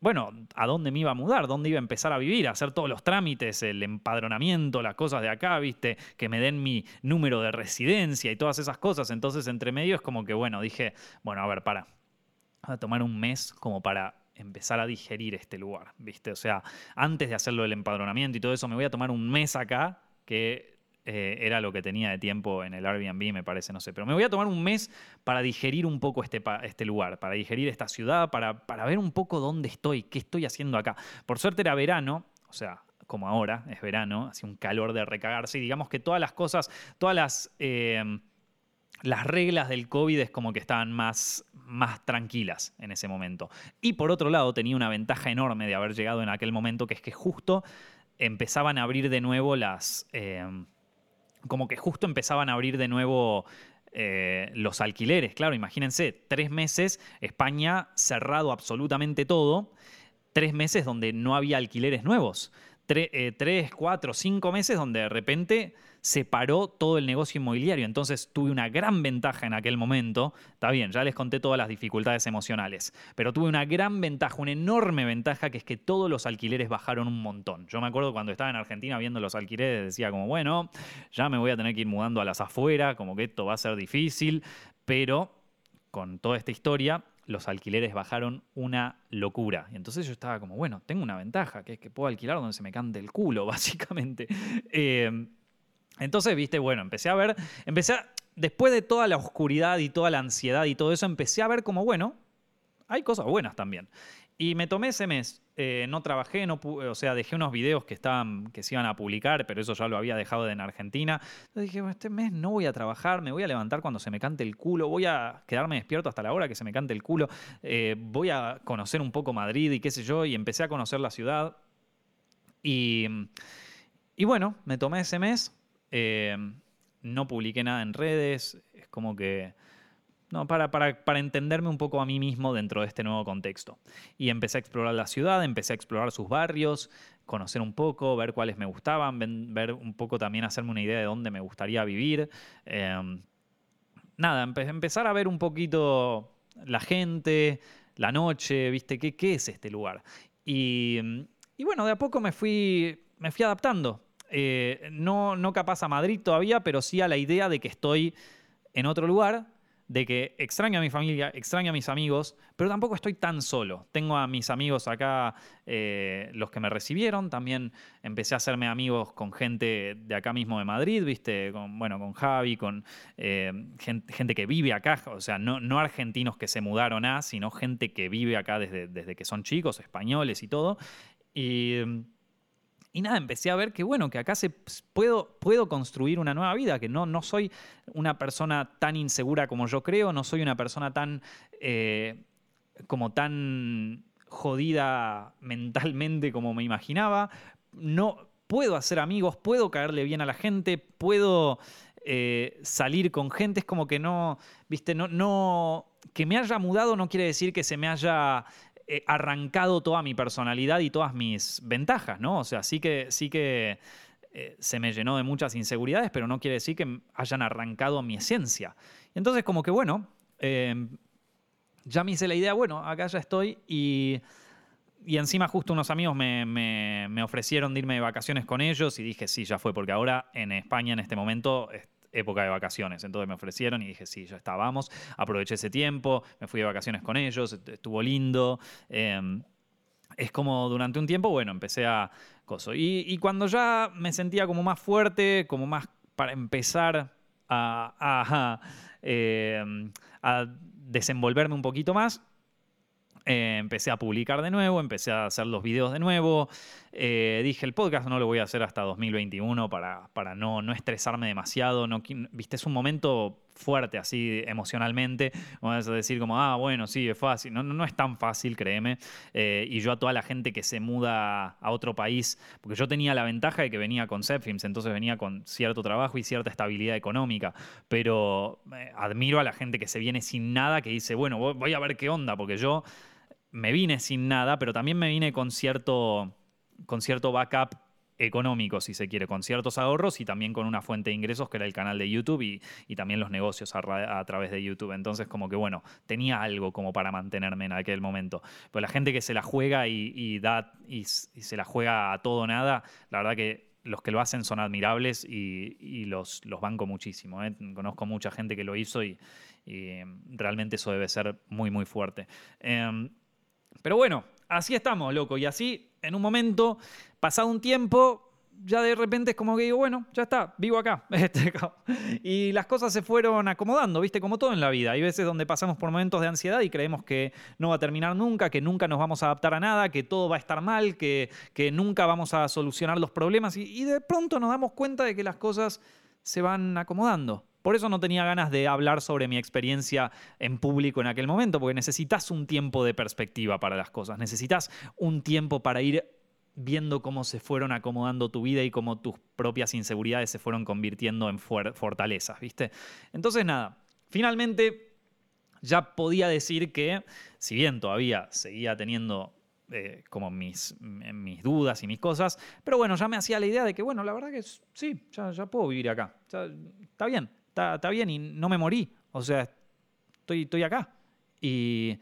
bueno, a dónde me iba a mudar, dónde iba a empezar a vivir, a hacer todos los trámites, el empadronamiento, las cosas de acá, viste, que me den mi número de residencia y todas esas cosas. Entonces, entre medio es como que, bueno, dije, bueno, a ver, para, a tomar un mes como para empezar a digerir este lugar, ¿viste? O sea, antes de hacerlo el empadronamiento y todo eso, me voy a tomar un mes acá, que eh, era lo que tenía de tiempo en el Airbnb, me parece, no sé, pero me voy a tomar un mes para digerir un poco este, este lugar, para digerir esta ciudad, para, para ver un poco dónde estoy, qué estoy haciendo acá. Por suerte era verano, o sea, como ahora, es verano, hacía un calor de recagarse y digamos que todas las cosas, todas las... Eh, las reglas del COVID es como que estaban más, más tranquilas en ese momento. Y por otro lado, tenía una ventaja enorme de haber llegado en aquel momento, que es que justo empezaban a abrir de nuevo las... Eh, como que justo empezaban a abrir de nuevo eh, los alquileres. Claro, imagínense, tres meses, España cerrado absolutamente todo, tres meses donde no había alquileres nuevos. Eh, tres, cuatro, cinco meses donde de repente se paró todo el negocio inmobiliario. Entonces tuve una gran ventaja en aquel momento. Está bien, ya les conté todas las dificultades emocionales, pero tuve una gran ventaja, una enorme ventaja, que es que todos los alquileres bajaron un montón. Yo me acuerdo cuando estaba en Argentina viendo los alquileres, decía como, bueno, ya me voy a tener que ir mudando a las afueras, como que esto va a ser difícil, pero con toda esta historia, los alquileres bajaron una locura. Y entonces yo estaba como, bueno, tengo una ventaja, que es que puedo alquilar donde se me cante el culo, <laughs> básicamente. Eh, entonces, viste, bueno, empecé a ver, empecé a, después de toda la oscuridad y toda la ansiedad y todo eso, empecé a ver como, bueno, hay cosas buenas también. Y me tomé ese mes, eh, no trabajé, no o sea, dejé unos videos que, estaban, que se iban a publicar, pero eso ya lo había dejado en Argentina. Entonces dije, este mes no voy a trabajar, me voy a levantar cuando se me cante el culo, voy a quedarme despierto hasta la hora que se me cante el culo, eh, voy a conocer un poco Madrid y qué sé yo, y empecé a conocer la ciudad. Y, y bueno, me tomé ese mes, eh, no publiqué nada en redes, es como que... No, para, para, entenderme un poco a mí mismo dentro de este nuevo contexto. Y empecé a explorar la ciudad, empecé a explorar sus barrios, conocer un poco, ver cuáles me gustaban, ver un poco también hacerme una idea de dónde me gustaría vivir. Em, nada, empezar a ver un poquito la gente, la noche, ¿viste? ¿Qué, qué es este lugar? Y, y bueno, de a poco me fui, me fui adaptando. Eh, no, no capaz a Madrid todavía, pero sí a la idea de que estoy en otro lugar de que extraño a mi familia, extraño a mis amigos, pero tampoco estoy tan solo. Tengo a mis amigos acá, eh, los que me recibieron, también empecé a hacerme amigos con gente de acá mismo de Madrid, ¿viste? Con, bueno, con Javi, con eh, gente, que vive acá, o sea, no, no, argentinos que se mudaron a, sino gente que vive acá desde, desde que son chicos, españoles y todo. Y y nada, empecé a ver que bueno, que acá se, puedo, puedo construir una nueva vida, que no, no soy una persona tan insegura como yo creo, no soy una persona tan eh, como tan jodida mentalmente como me imaginaba. No puedo hacer amigos, puedo caerle bien a la gente, puedo eh, salir con gente. Es como que no, viste, no, no, que me haya mudado no quiere decir que se me haya He arrancado toda mi personalidad y todas mis ventajas, ¿no? O sea, sí que, sí que eh, se me llenó de muchas inseguridades, pero no quiere decir que hayan arrancado mi esencia. Entonces, como que bueno, em, ya me hice la idea, bueno, acá ya estoy y, y encima justo unos amigos me, me, ofrecieron de irme de vacaciones con ellos y dije, sí, ya fue, porque ahora en España en este momento época de vacaciones. Entonces me ofrecieron y dije, sí, ya estábamos. Aproveché ese tiempo, me fui de vacaciones con ellos, estuvo lindo. Em, es como durante un tiempo, bueno, empecé a... Coso. Y, cuando ya me sentía como más fuerte, como más para empezar a, <laughs> em, a desenvolverme un poquito más, eh, empecé a publicar de nuevo, empecé a hacer los videos de nuevo. Eh, dije, el podcast no lo voy a hacer hasta 2021 para, para no, no estresarme demasiado. No, Viste, es un momento fuerte así emocionalmente. Vamos a decir como, ah, bueno, sí, es fácil. No, no, es tan fácil, créeme. Eh, y yo a toda la gente que se muda a otro país, porque yo tenía la ventaja de que venía con Zepfilms, entonces venía con cierto trabajo y cierta estabilidad económica. Pero admiro a la gente que se viene sin nada, que dice, bueno, voy a ver qué onda, porque yo me vine sin nada, pero también me vine con cierto, con cierto backup económico, si se quiere, con ciertos ahorros y también con una fuente de ingresos que era el canal de YouTube y, también los negocios a, través de YouTube. Entonces, como que bueno, tenía algo como para mantenerme en aquel momento. Pero la gente que se la juega y, da y, se la juega a todo nada, la verdad que los que lo hacen son admirables y, los, los banco muchísimo. ¿eh? Conozco mucha gente que lo hizo y, realmente eso debe ser muy, muy fuerte. Em, pero bueno, así estamos, loco. Y así, en un momento, pasado un tiempo, ya de repente es como que digo, bueno, ya está, vivo acá. <laughs> Este, y las cosas se fueron acomodando, viste, como todo en la vida. Hay veces donde pasamos por momentos de ansiedad y creemos que no va a terminar nunca, que nunca nos vamos a adaptar a nada, que todo va a estar mal, que, que nunca vamos a solucionar los problemas. y de pronto nos damos cuenta de que las cosas se van acomodando. Por eso no tenía ganas de hablar sobre mi experiencia en público en aquel momento, porque necesitas un tiempo de perspectiva para las cosas, necesitas un tiempo para ir viendo cómo se fueron acomodando tu vida y cómo tus propias inseguridades se fueron convirtiendo en fortalezas, ¿viste? Entonces nada, finalmente ya podía decir que, si bien todavía seguía teniendo eh, como mis, dudas y mis cosas, pero bueno, ya me hacía la idea de que, bueno, la verdad que sí, ya puedo vivir acá, está bien, está, bien y no me morí. O sea, estoy, estoy acá. Y,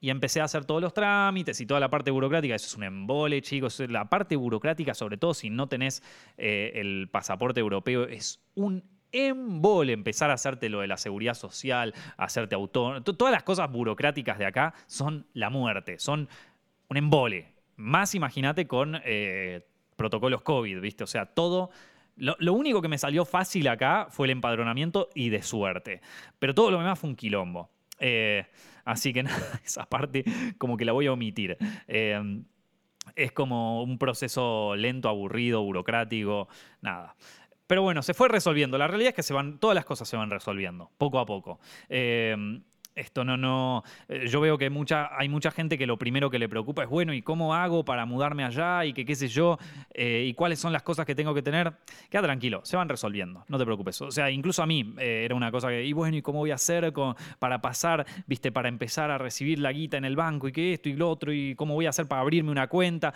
empecé a hacer todos los trámites y toda la parte burocrática. Eso es un embole, chicos. La parte burocrática, sobre todo si no tenés eh, el pasaporte europeo, es un embole empezar a hacerte lo de la seguridad social, hacerte autónomo. Todas las cosas burocráticas de acá son la muerte, son un embole. Más imagínate con eh, protocolos COVID, ¿viste? O sea, todo lo, único que me salió fácil acá fue el empadronamiento y de suerte. Pero todo lo demás fue un quilombo. Eh, así que <laughs> nada, esa parte como que la voy a omitir. Eh, es como un proceso lento, aburrido, burocrático, nada. Pero bueno, se fue resolviendo. La realidad es que se van, todas las cosas se van resolviendo, poco a poco. Eh, esto no, no. Eh, yo veo que mucha, hay mucha gente que lo primero que le preocupa es, bueno, ¿y cómo hago para mudarme allá? Y que qué sé yo, eh, y cuáles son las cosas que tengo que tener. Queda tranquilo, se van resolviendo, no te preocupes. O sea, incluso a mí eh, era una cosa que, y bueno, ¿y cómo voy a hacer para pasar, viste, para empezar a recibir la guita en el banco y que esto y lo otro, y cómo voy a hacer para abrirme una cuenta?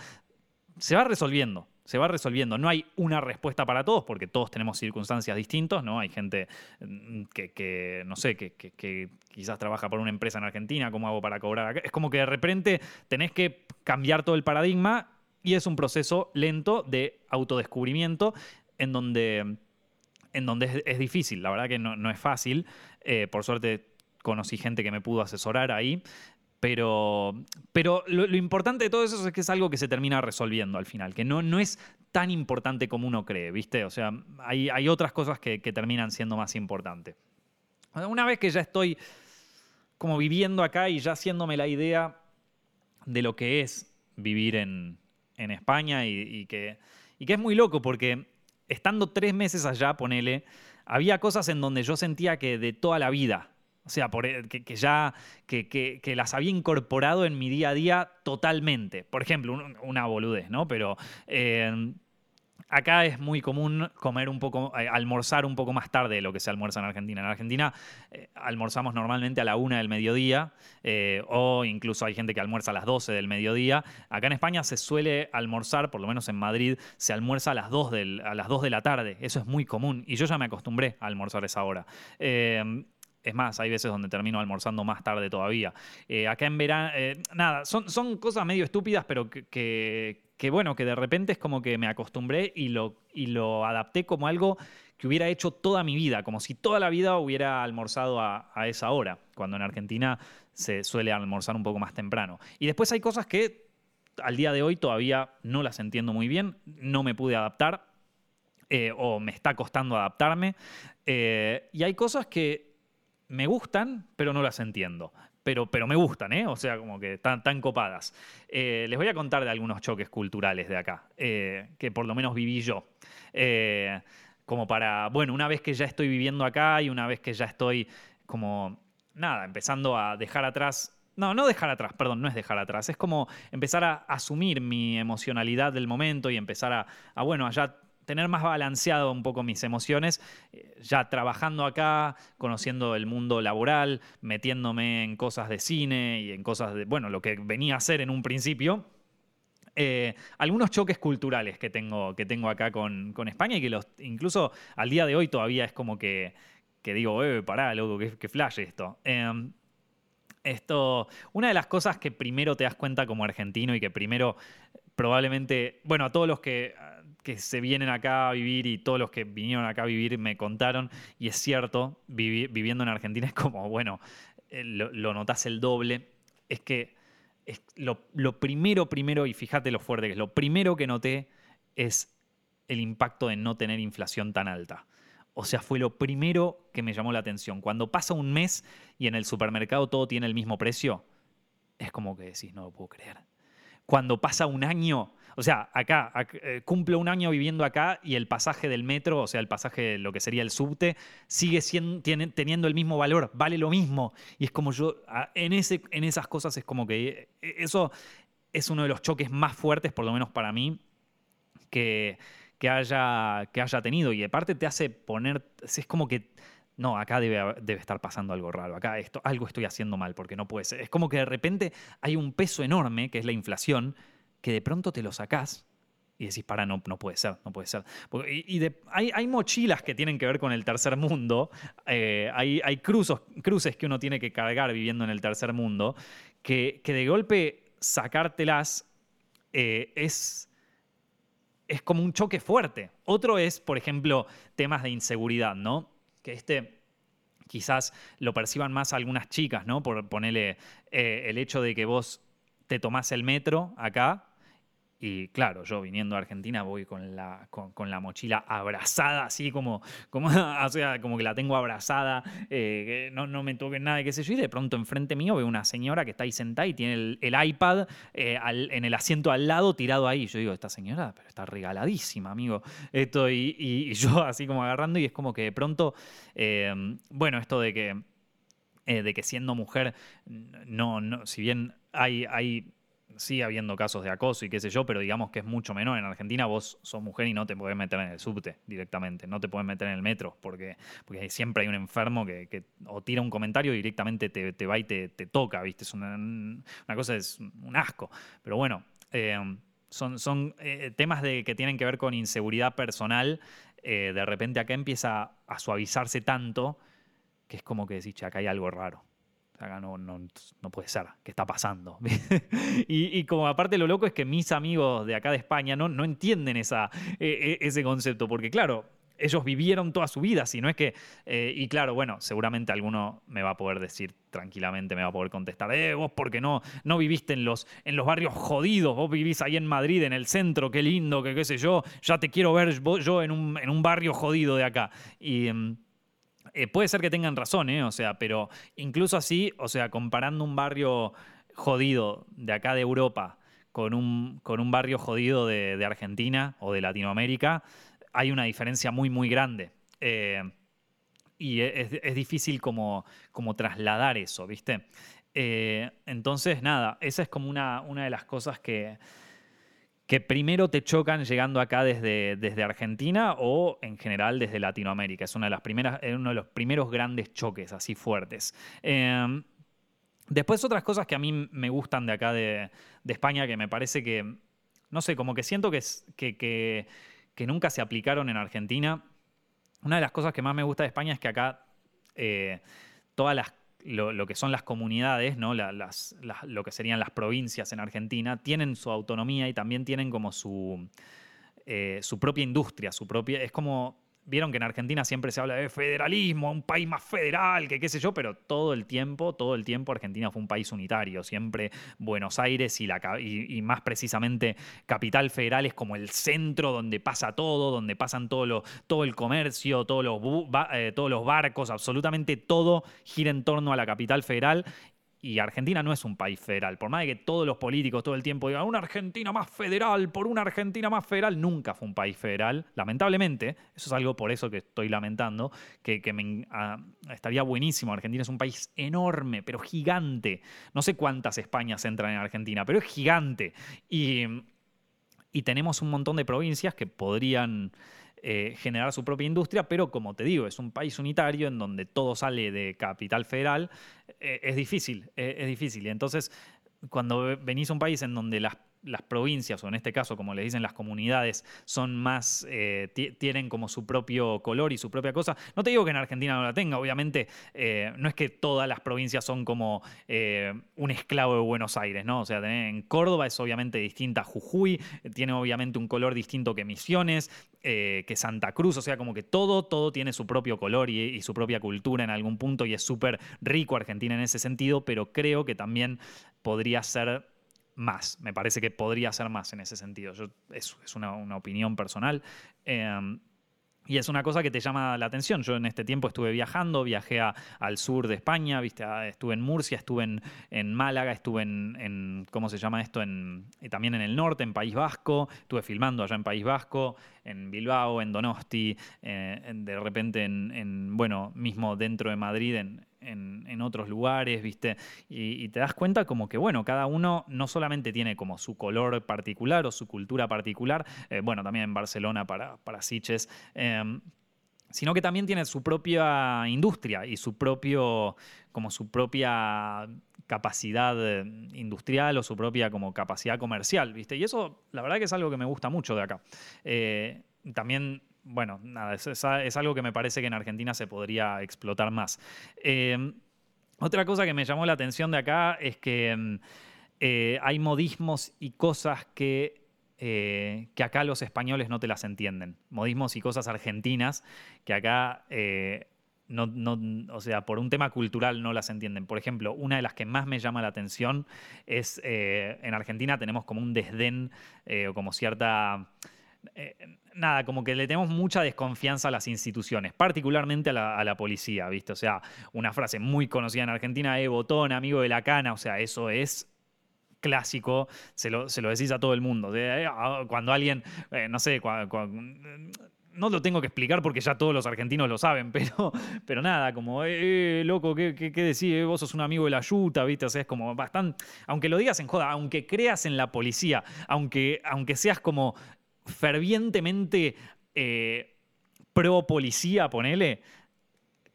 Se va resolviendo se va resolviendo. No hay una respuesta para todos, porque todos tenemos circunstancias distintas, ¿no? Hay gente mm, que, no sé, que, quizás trabaja por una empresa en Argentina, ¿cómo hago para cobrar? Es como que de repente tenés que cambiar todo el paradigma y es un proceso lento de autodescubrimiento en donde, en donde es, difícil, la verdad que no, es fácil. Eh, por suerte conocí gente que me pudo asesorar ahí. Pero, pero lo, importante de todo eso es que es algo que se termina resolviendo al final, que no, no es tan importante como uno cree, ¿viste? O sea, hay, hay otras cosas que, que terminan siendo más importantes. Una vez que ya estoy como viviendo acá y ya haciéndome la idea de lo que es vivir en, en España y, que, y que es muy loco porque estando tres meses allá, ponele, había cosas en donde yo sentía que de toda la vida, o sea, e, que, ya que, las había incorporado en mi día a día totalmente. Por ejemplo, una boludez, ¿no? Pero eh, Acá es muy común comer un poco, eh, almorzar un poco más tarde de lo que se almuerza en Argentina. En Argentina eh, almorzamos normalmente a la una del mediodía, o incluso hay gente que almuerza a las 12 del mediodía. Acá en España se suele almorzar, por lo menos en Madrid, se almuerza a las 2, a las 2 de la tarde. Eso es muy común y yo ya me acostumbré a almorzar esa hora. Es más, hay veces donde termino almorzando más tarde todavía. acá en verano, nada, son, son cosas medio estúpidas, pero que, que bueno, que de repente es como que me acostumbré y lo, y lo adapté como algo que hubiera hecho toda mi vida, como si toda la vida hubiera almorzado a, esa hora, cuando en Argentina se suele almorzar un poco más temprano. Y después hay cosas que al día de hoy todavía no las entiendo muy bien, no me pude adaptar eh, o me está costando adaptarme. Eh, y hay cosas que me gustan, pero no las entiendo pero, pero me gustan, ¿eh? O sea, como que están tan copadas. Eh, les voy a contar de algunos choques culturales de acá, eh, que por lo menos viví yo. Eh, como para, bueno, una vez que ya estoy viviendo acá y una vez que ya estoy como, nada, empezando a dejar atrás no, no dejar atrás, perdón, no es dejar atrás. Es como empezar a asumir mi emocionalidad del momento y empezar a, a bueno, allá tener más balanceado un poco mis emociones, eh, ya trabajando acá, conociendo el mundo laboral, metiéndome en cosas de cine y en cosas de, bueno, lo que venía a ser en un principio. Eh, algunos choques culturales que tengo, que tengo acá con, España y que los, incluso al día de hoy todavía es como que, que digo, eh, pará, loco, que, que flash esto. Em, esto, una de las cosas que primero te das cuenta como argentino y que primero probablemente, bueno, a todos los que que se vienen acá a vivir y todos los que vinieron acá a vivir me contaron, y es cierto, viviendo en Argentina <laughs> es como, bueno, eh, lo, notas el doble, es que es lo, primero, primero, y fíjate lo fuerte que es, lo primero que noté es el impacto de no tener inflación tan alta. O sea, fue lo primero que me llamó la atención. Cuando pasa un mes y en el supermercado todo tiene el mismo precio, es como que decís, no lo puedo creer. Cuando pasa un año o sea, acá, eh, cumple un año viviendo acá y el pasaje del metro, o sea, el pasaje lo que sería el subte, sigue siendo, teniendo el mismo valor, vale lo mismo. Y es como yo, en, ese, en esas cosas es como que eh, eso es uno de los choques más fuertes, por lo menos para mí, que, que, haya, que haya tenido. Y aparte te hace poner, es como que no, acá debe, debe, estar pasando algo raro, acá esto, algo estoy haciendo mal, porque no puede ser. Es como que de repente hay un peso enorme, que es la inflación, que de pronto te lo sacás y decís, para, no, no puede ser, no puede ser. Y, hay, mochilas que tienen que ver con el tercer mundo, eh, hay, hay cruces que uno tiene que cargar viviendo en el tercer mundo, que, de golpe sacártelas eh, es, es como un choque fuerte. Otro es, por ejemplo, temas de inseguridad, ¿no? Que este quizás lo perciban más algunas chicas, ¿no? Por ponerle eh, el hecho de que vos te tomás el metro acá y claro, yo viniendo a Argentina voy con la, con, la mochila abrazada, así como, como, <laughs> como que la tengo abrazada, eh, no, no me toque nada, qué sé yo, y de pronto enfrente mío veo una señora que está ahí sentada y tiene el, iPad eh, en el asiento al lado tirado ahí. Yo digo, esta señora, pero está regaladísima, amigo. Esto, y, yo <laughs> así como agarrando y es como que de pronto, eh, bueno, esto de que, de que siendo mujer, no, no, si bien hay, hay sigue habiendo casos de acoso y qué sé yo, pero digamos que es mucho menor. En Argentina vos sos mujer y no te podés meter en el subte directamente, no te podés meter en el metro, porque, porque siempre hay un enfermo que, o tira un comentario y directamente te, va y te, toca, ¿viste? Es una, cosa, es un asco. Pero bueno, eh, son, son eh, temas de, que tienen que ver con inseguridad personal. Eh, de repente acá empieza a suavizarse tanto que es como que decís, che, acá hay algo raro no, puede ser, ¿qué está pasando? <laughs> y, como aparte lo loco es que mis amigos de acá de España no, no entienden esa, e, e, ese concepto, porque claro, ellos vivieron toda su vida, si no es que, eh, y claro, bueno, seguramente alguno me va a poder decir tranquilamente, me va a poder contestar, eh, vos porque no, no viviste en los, en los barrios jodidos, vos vivís ahí en Madrid, en el centro, qué lindo, que qué sé yo, ya te quiero ver yo en un, en un barrio jodido de acá. Y... Eh, puede ser que tengan razón, ¿eh? O sea, pero incluso así, o sea, comparando un barrio jodido de acá de Europa con un, con un barrio jodido de, Argentina o de Latinoamérica, hay una diferencia muy, muy grande. Eh, y es, difícil como, como, trasladar eso, ¿viste? Entonces, nada, esa es como una, una de las cosas que, que primero te chocan llegando acá desde, desde, Argentina o en general desde Latinoamérica. Es una de las primeras, uno de los primeros grandes choques así fuertes. Eh, después otras cosas que a mí me gustan de acá de, España que me parece que, no sé, como que siento que, que que nunca se aplicaron en Argentina. Una de las cosas que más me gusta de España es que acá eh, todas las lo, que son las comunidades, ¿no? lo que serían las provincias en Argentina, tienen su autonomía y también tienen como su, eh, su propia industria, su propia. Es como Vieron que en Argentina siempre se habla de federalismo, un país más federal, que qué sé yo, pero todo el tiempo, todo el tiempo Argentina fue un país unitario. Siempre Buenos Aires y, más precisamente Capital Federal es como el centro donde pasa todo, donde pasan todo, todo el comercio, todos los, eh, todos los barcos, absolutamente todo gira en torno a la Capital Federal y Argentina no es un país federal. Por más de que todos los políticos todo el tiempo digan una Argentina más federal, por una Argentina más federal, nunca fue un país federal. Lamentablemente, eso es algo por eso que estoy lamentando, que, ah, estaría buenísimo. Argentina es un país enorme, pero gigante. No sé cuántas Españas entran en Argentina, pero es gigante. Y tenemos un montón de provincias que podrían eh, generar su propia industria, pero como te digo, es un país unitario en donde todo sale de capital federal, eh, es difícil, eh, es difícil. Y entonces, cuando venís a un país en donde las las provincias, o en este caso, como le dicen las comunidades, son más, eh, tienen como su propio color y su propia cosa. No te digo que en Argentina no la tenga, obviamente, eh, no es que todas las provincias son como eh, un esclavo de Buenos Aires, ¿no? O sea, en Córdoba es obviamente distinta a Jujuy, tiene obviamente un color distinto que Misiones, que Santa Cruz, o sea, como que todo, todo tiene su propio color y, y su propia cultura en algún punto y es súper rico Argentina en ese sentido, pero creo que también podría ser más. Me parece que podría ser más en ese sentido. Yo, es, una, opinión personal. Em, y es una cosa que te llama la atención. Yo en este tiempo estuve viajando, viajé al sur de España, ¿viste? estuve en Murcia, estuve en, Málaga, estuve en, ¿cómo se llama esto? En, también en el norte, en País Vasco, estuve filmando allá en País Vasco, en Bilbao, en Donosti, eh, de repente en, bueno, mismo dentro de Madrid, en, en, otros lugares, ¿viste? Y, te das cuenta como que, bueno, cada uno no solamente tiene como su color particular o su cultura particular, eh, bueno, también en Barcelona para, para Siches, em, sino que también tiene su propia industria y su propio, como su propia capacidad eh, industrial o su propia como capacidad comercial, ¿viste? Y eso, la verdad que es algo que me gusta mucho de acá. Eh, también bueno, nada, es, algo que me parece que en Argentina se podría explotar más. Em, otra cosa que me llamó la atención de acá es que eh, hay modismos y cosas que, eh, que acá los españoles no te las entienden. Modismos y cosas argentinas que acá... Eh, no, o sea, por un tema cultural no las entienden. Por ejemplo, una de las que más me llama la atención es, en Argentina tenemos como un desdén o como cierta eh, nada, como que le tenemos mucha desconfianza a las instituciones, particularmente a la, policía, ¿viste? O sea, una frase muy conocida en Argentina, eh, botón, amigo de la cana, o sea, eso es clásico, se lo, decís a todo el mundo. Eh, ah, cuando alguien, eh, no sé, no lo tengo que explicar porque ya todos los argentinos lo saben, <laughs> pero, pero nada, como, eh, loco, ¿qué, qué, decís? Vos sos un amigo de la yuta, ¿viste? O sea, es como bastante, aunque lo digas en joda, aunque creas en la policía, aunque, aunque seas como fervientemente eh, pro policía, ponele,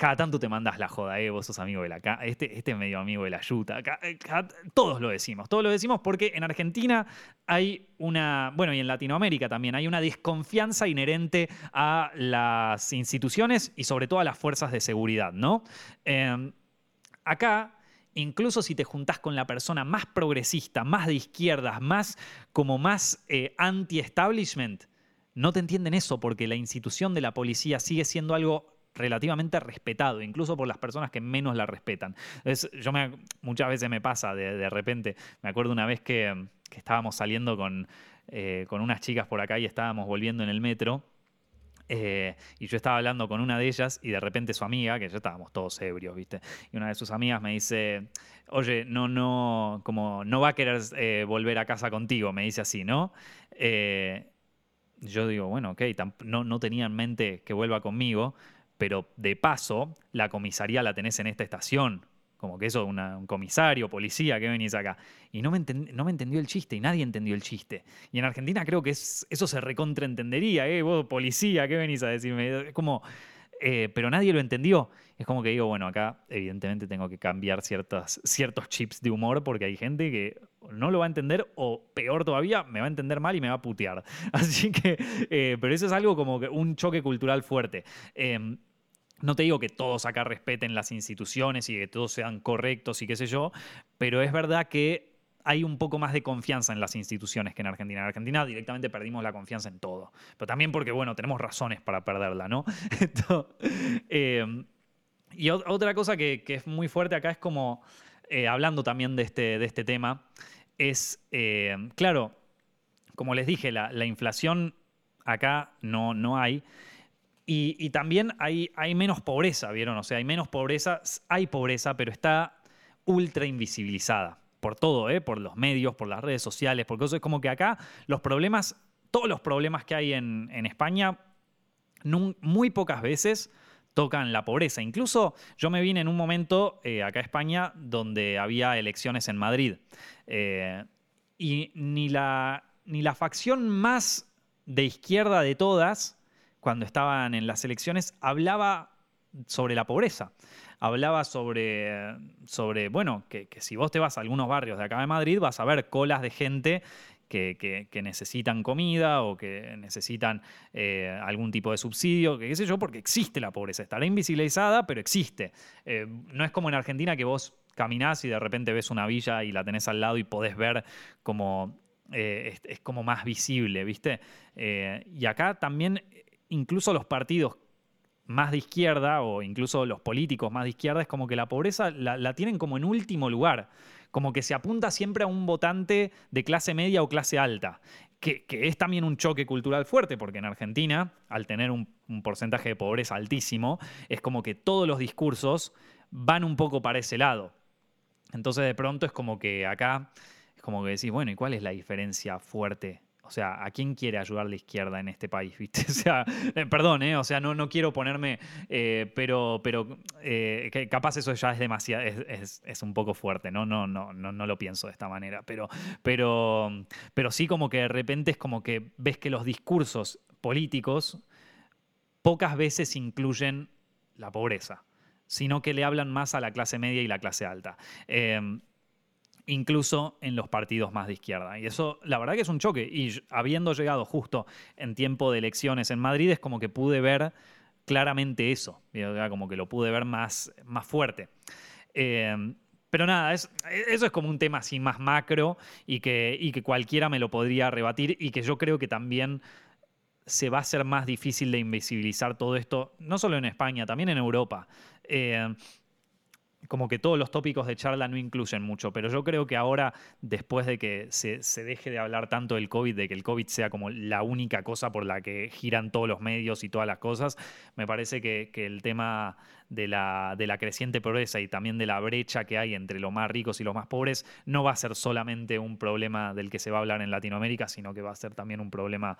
cada tanto te mandas la joda, eh, vos sos amigo de la este, este es medio amigo de la yuta. Eh, todos lo decimos, todos lo decimos porque en Argentina hay una, bueno, y en Latinoamérica también, hay una desconfianza inherente a las instituciones y sobre todo a las fuerzas de seguridad, ¿no? Em, acá incluso si te juntás con la persona más progresista, más de izquierdas, más como más eh, anti-establishment, no te entienden eso porque la institución de la policía sigue siendo algo relativamente respetado, incluso por las personas que menos la respetan. yo me, muchas veces me pasa, de, repente, me acuerdo una vez que, estábamos saliendo con, eh, con unas chicas por acá y estábamos volviendo en el metro. Eh, y yo estaba hablando con una de ellas y de repente su amiga, que ya estábamos todos ebrios, ¿viste? Y una de sus amigas me dice, oye, no, no, como no va a querer eh, volver a casa contigo, me dice así, ¿no? yo digo, bueno, ok, no, no tenía en mente que vuelva conmigo, pero de paso, la comisaría la tenés en esta estación. Como que eso, un comisario, policía, ¿qué venís acá? Y no me, no me entendió el chiste, y nadie entendió el chiste. Y en Argentina creo que eso se recontraentendería, ¿eh? Vos, policía, ¿qué venís a decirme? Es como, eh, pero nadie lo entendió. Es como que digo, bueno, acá evidentemente tengo que cambiar ciertos chips de humor porque hay gente que no lo va a entender o peor todavía, me va a entender mal y me va a putear. <laughs> Así que, eh, pero eso es algo como que un choque cultural fuerte. Em, no te digo que todos acá respeten las instituciones y que todos sean correctos y qué sé yo, pero es verdad que hay un poco más de confianza en las instituciones que en Argentina. En Argentina directamente perdimos la confianza en todo, pero también porque, bueno, tenemos razones para perderla, ¿no? <laughs> Eh, y otra cosa que, es muy fuerte acá es como, eh, hablando también de este, de este tema, es, eh, claro, como les dije, la, la inflación acá no, no hay. Y, también hay, menos pobreza, ¿vieron? O sea, hay menos pobreza, hay pobreza, pero está ultra invisibilizada por todo, ¿eh? por los medios, por las redes sociales, porque eso es como que acá los problemas, todos los problemas que hay en, España, muy pocas veces tocan la pobreza. Incluso yo me vine en un momento eh, acá a España donde había elecciones en Madrid. Eh, y ni la, ni la facción más de izquierda de todas cuando estaban en las elecciones, hablaba sobre la pobreza. Hablaba sobre, sobre bueno, que, si vos te vas a algunos barrios de acá de Madrid, vas a ver colas de gente que, necesitan comida o que necesitan eh, algún tipo de subsidio, que qué sé yo, porque existe la pobreza. Estará invisibilizada, pero existe. Eh, no es como en Argentina que vos caminás y de repente ves una villa y la tenés al lado y podés ver como eh, es, como más visible, ¿viste? y acá también incluso los partidos más de izquierda o incluso los políticos más de izquierda es como que la pobreza la, tienen como en último lugar, como que se apunta siempre a un votante de clase media o clase alta, que, es también un choque cultural fuerte, porque en Argentina, al tener un, porcentaje de pobreza altísimo, es como que todos los discursos van un poco para ese lado. Entonces de pronto es como que acá, es como que decís, bueno, ¿y cuál es la diferencia fuerte o sea, ¿a quién quiere ayudar la izquierda en este país? <laughs> ¿viste? O sea, eh, perdón, ¿eh? O sea, no, no quiero ponerme, eh, pero, pero eh, capaz eso ya es demasiado, es, un poco fuerte, ¿no? No, no, no, no lo pienso de esta manera, pero, pero, pero sí como que de repente es como que ves que los discursos políticos pocas veces incluyen la pobreza, sino que le hablan más a la clase media y la clase alta incluso en los partidos más de izquierda. Y eso, la verdad que es un choque. Y habiendo llegado justo en tiempo de elecciones en Madrid, es como que pude ver claramente eso, como que lo pude ver más, más fuerte. Eh, pero nada, eso es como un tema así más macro y que, y que cualquiera me lo podría rebatir y que yo creo que también se va a hacer más difícil de invisibilizar todo esto, no solo en España, también en Europa. Eh, como que todos los tópicos de charla no incluyen mucho, pero yo creo que ahora, después de que se, deje de hablar tanto del COVID, de que el COVID sea como la única cosa por la que giran todos los medios y todas las cosas, me parece que, el tema de la, creciente pobreza y también de la brecha que hay entre los más ricos y los más pobres no va a ser solamente un problema del que se va a hablar en Latinoamérica, sino que va a ser también un problema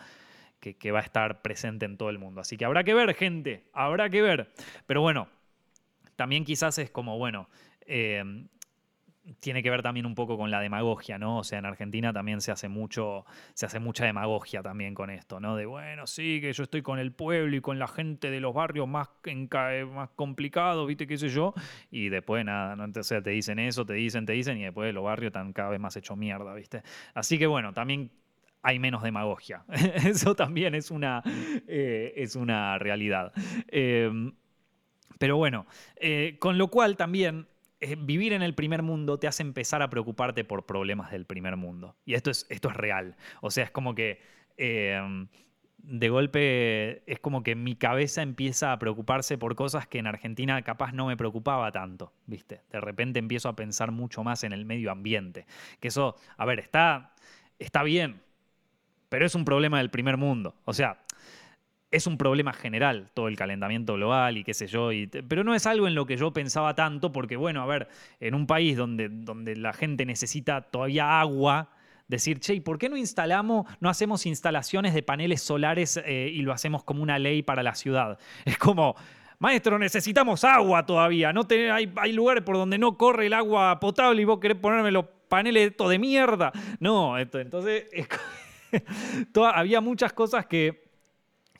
que, que va a estar presente en todo el mundo. Así que habrá que ver, gente, habrá que ver. Pero bueno, también quizás es como, bueno, eh, tiene que ver también un poco con la demagogia, ¿no? O sea, en Argentina también se hace mucho, se hace mucha demagogia también con esto, ¿no? De bueno, sí, que yo estoy con el pueblo y con la gente de los barrios más, más complicados, ¿viste? ¿Qué sé yo? Y después nada, ¿no? O sea, te dicen eso, te dicen, te dicen, y después los barrios están cada vez más hecho mierda, ¿viste? Así que bueno, también hay menos demagogia. <laughs> eso también es una, eh, es una realidad. Eh, pero bueno, eh, con lo cual también eh, vivir en el primer mundo te hace empezar a preocuparte por problemas del primer mundo. Y esto es, esto es real. O sea, es como que... Eh, de golpe es como que mi cabeza empieza a preocuparse por cosas que en Argentina capaz no me preocupaba tanto, ¿viste? De repente empiezo a pensar mucho más en el medio ambiente. Que eso, a ver, está, está bien, pero es un problema del primer mundo. O sea, es un problema general todo el calentamiento global y qué sé yo, pero no es algo en lo que yo pensaba tanto porque, bueno, a ver, en un país donde, donde la gente necesita todavía agua, decir, che, ¿y por qué no instalamos, no hacemos instalaciones de paneles solares eh, y lo hacemos como una ley para la ciudad? <laughs> Es como, maestro, necesitamos agua todavía, no hay, hay, lugares por donde no corre el agua potable y vos querés ponerme los paneles de mierda. No, entonces <laughs> había muchas cosas que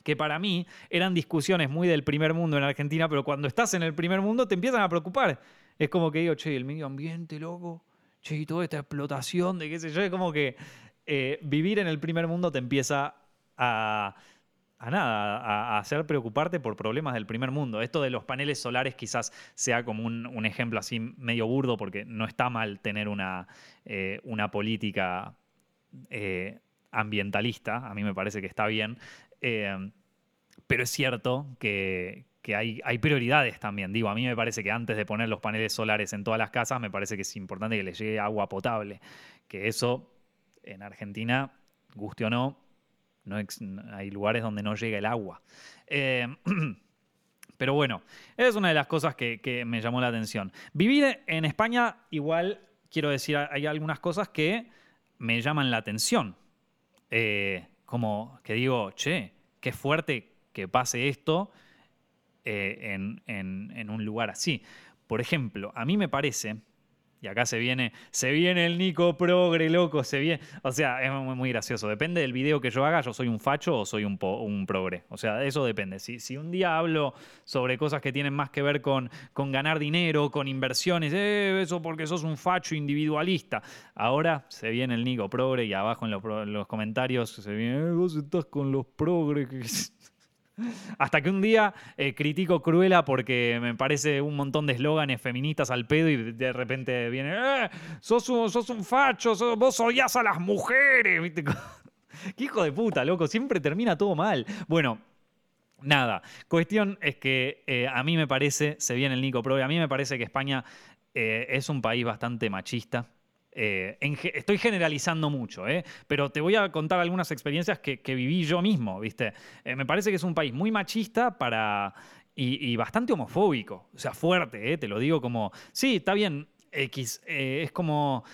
que para mí eran discusiones muy del primer mundo en Argentina, pero cuando estás en el primer mundo te empiezan a preocupar. Es como que digo, che, el medio ambiente, loco, che, y toda esta explotación de qué sé yo, es como que eh, vivir en el primer mundo te empieza a, a nada, a, hacer preocuparte por problemas del primer mundo. Esto de los paneles solares quizás sea como un, ejemplo así medio burdo, porque no está mal tener una, eh, una política eh, ambientalista, a mí me parece que está bien, pero es cierto que, hay, prioridades también. Digo, a mí me parece que antes de poner los paneles solares en todas las casas, me parece que es importante que les llegue agua potable. Que eso en Argentina, guste o no, no hay lugares donde no llega el agua. Eh, <clears throat> pero bueno, es una de las cosas que, me llamó la atención. Vivir en España, igual, quiero decir, hay algunas cosas que me llaman la atención. Eh, como que digo, che, qué fuerte que pase esto eh, en, un lugar así. Por ejemplo, a mí me parece, y acá se viene, se viene el Nico Progre, loco, se viene. O sea, es muy, gracioso. Depende del video que yo haga, yo soy un facho o soy un, un progre. O sea, eso depende. Si, si, un día hablo sobre cosas que tienen más que ver con, con ganar dinero, con inversiones, eh, eso porque sos un facho individualista. Ahora se viene el Nico Progre y abajo en los, comentarios se viene, eh, vos estás con los progres. <laughs> Hasta que un día eh, critico Cruella porque me parece un montón de eslóganes feministas al pedo y de repente viene, eh, sos, un, sos un facho, vos odias a las mujeres. <laughs> Qué hijo de puta, loco, siempre termina todo mal. Bueno, nada, cuestión es que eh, a mí me parece, se viene el Nico Pro, a mí me parece que España es un país bastante machista. Eh, estoy generalizando mucho, ¿eh? pero te voy a contar algunas experiencias que, viví yo mismo, ¿viste? Eh, me parece que es un país muy machista para, y, bastante homofóbico, o sea, fuerte, te lo digo como, sí, está bien, X, es como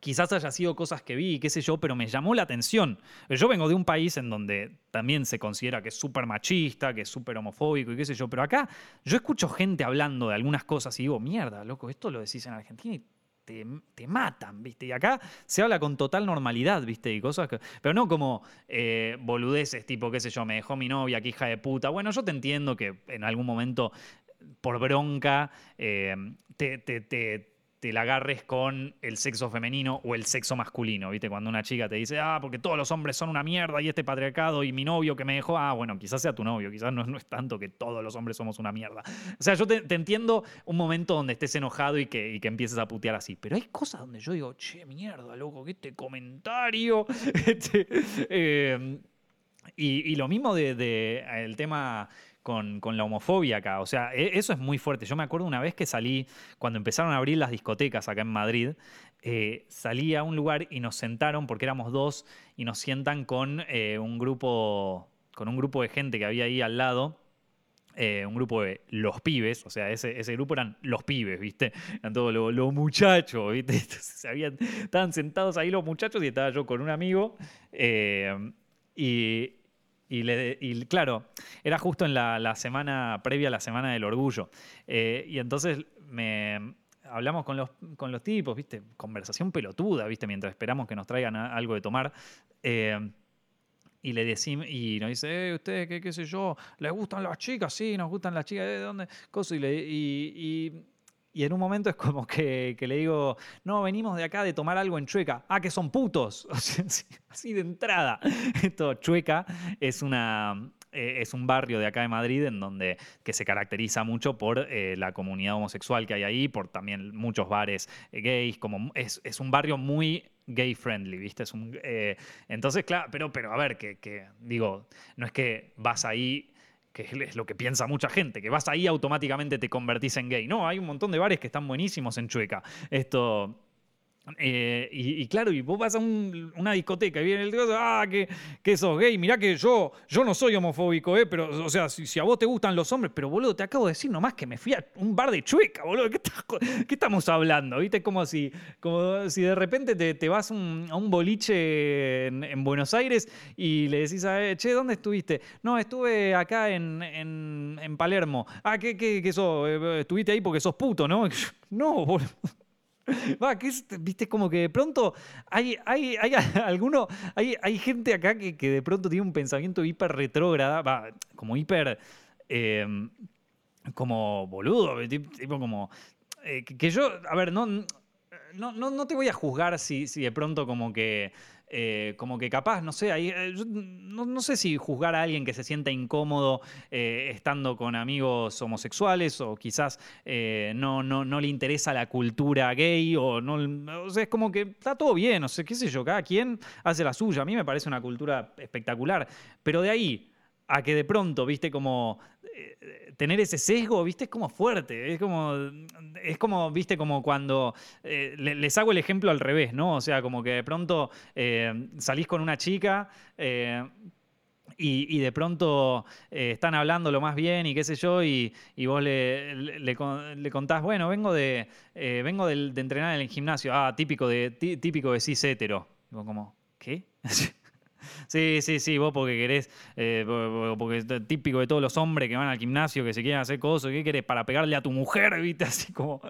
quizás haya sido cosas que vi, qué sé yo, pero me llamó la atención. Yo vengo de un país en donde también se considera que es súper machista, que es súper homofóbico y qué sé yo, pero acá yo escucho gente hablando de algunas cosas y digo, mierda, loco, esto lo decís en Argentina y te, matan, ¿viste? Y acá se habla con total normalidad, ¿viste? Y cosas que. Pero no como eh, boludeces, tipo, qué sé yo, me dejó mi novia, qué hija de puta. Bueno, yo te entiendo que en algún momento, por bronca, eh, te la agarres con el sexo femenino o el sexo masculino, ¿viste? Cuando una chica te dice, ah, porque todos los hombres son una mierda y este patriarcado y mi novio que me dejó, ah, bueno, quizás sea tu novio, quizás no, no es tanto que todos los hombres somos una mierda. O sea, yo te, entiendo un momento donde estés enojado y que, y que empieces a putear así, pero hay cosas donde yo digo, che, mierda, loco, que este comentario. <laughs> Este, eh, y, lo mismo del de, el tema con, la homofobia acá. O sea, e, eso es muy fuerte. Yo me acuerdo una vez que salí, cuando empezaron a abrir las discotecas acá en Madrid, eh, salí a un lugar y nos sentaron, porque éramos dos, y nos sientan con un grupo. Con un grupo de gente que había ahí al lado. Eh, un grupo de los pibes, o sea, ese, ese grupo eran los pibes, ¿viste? Eran todos los, muchachos, ¿viste? <laughs> se habían, estaban sentados ahí los muchachos y estaba yo con un amigo. Eh, y, y, claro, era justo en la, semana previa a la Semana del Orgullo. Eh, y entonces me, hablamos con los, con los tipos, ¿viste? Conversación pelotuda, ¿viste? Mientras esperamos que nos traigan algo de tomar. Eh, y le decimos, y nos dice, eh, ¿ustedes qué, sé yo? ¿Les gustan las chicas? Sí, nos gustan las chicas. ¿De dónde? Cosa, le, y en un momento es como que, le digo, no, venimos de acá de tomar algo en Chueca. Ah, que son putos. <laughs> así de entrada. Esto, Chueca es una, eh, es un barrio de acá de Madrid en donde que se caracteriza mucho por eh, la comunidad homosexual que hay ahí, por también muchos bares eh, gays, como es, un barrio muy gay friendly, ¿viste? Es un, entonces, claro, pero, pero a ver, que, que digo, no es que vas ahí que es lo que piensa mucha gente, que vas ahí automáticamente te convertís en gay. No, hay un montón de bares que están buenísimos en Chueca. Esto, eh, y, claro, y vos vas a una discoteca y viene el tío, ah, que, que sos gay, mirá que yo, yo no soy homofóbico, eh, pero, o sea, si, a vos te gustan los hombres, pero boludo, te acabo de decir nomás que me fui a un bar de chueca, boludo, ¿qué, estamos hablando? ¿Viste? Como si, como si de repente te, vas a un boliche en, Buenos Aires y le decís a che, ¿dónde estuviste? No, estuve acá en, en, Palermo. Ah, ¿qué, qué, qué sos? Eh, estuviste ahí porque sos puto, ¿no? <laughs> No, boludo. <laughs> Va, que viste, como que de pronto hay, hay, hay <laughs> alguno, hay, hay gente acá que, que, de pronto tiene un pensamiento hiper retrógrada, va, como hiper, em, como boludo, tipo como, eh, que, yo, a ver, no, no, no, no te voy a juzgar si, si de pronto como que eh, como que capaz, no sé, ahí, eh, no, sé si juzgar a alguien que se sienta incómodo eh, estando con amigos homosexuales o quizás no, no, no, le interesa la cultura gay o no, o sea, es como que está todo bien, no sé, qué sé yo, cada quien hace la suya, a mí me parece una cultura espectacular, pero de ahí a que de pronto, viste, como tener ese sesgo, viste, es como fuerte. Es como, es como viste, como cuando eh, les hago el ejemplo al revés, ¿no? O sea, como que de pronto eh, salís con una chica. Eh, y, de pronto están hablando lo más bien y qué sé yo, y, vos le, le, contás, bueno, vengo de, vengo de, entrenar en el gimnasio, ah, típico de, típico de cis hetero. Digo, como, ¿qué? <laughs> Sí, sí, sí, vos porque querés, eh, porque es típico de todos los hombres que van al gimnasio, que se quieren hacer cosas, ¿qué querés? Para pegarle a tu mujer, ¿viste? <laughs> Así como,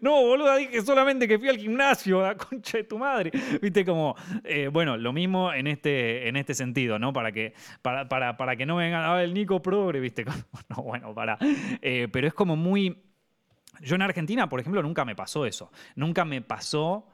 no, boluda, dije solamente que fui al gimnasio, la concha de tu madre, ¿viste? Como, eh, bueno, lo mismo en este, en este sentido, ¿no? Para que, para, para, para que no vengan, ah, el Nico Progre, ¿viste? <laughs> no, bueno, para. Eh, pero es como muy. Yo en Argentina, por ejemplo, nunca me pasó eso. Nunca me pasó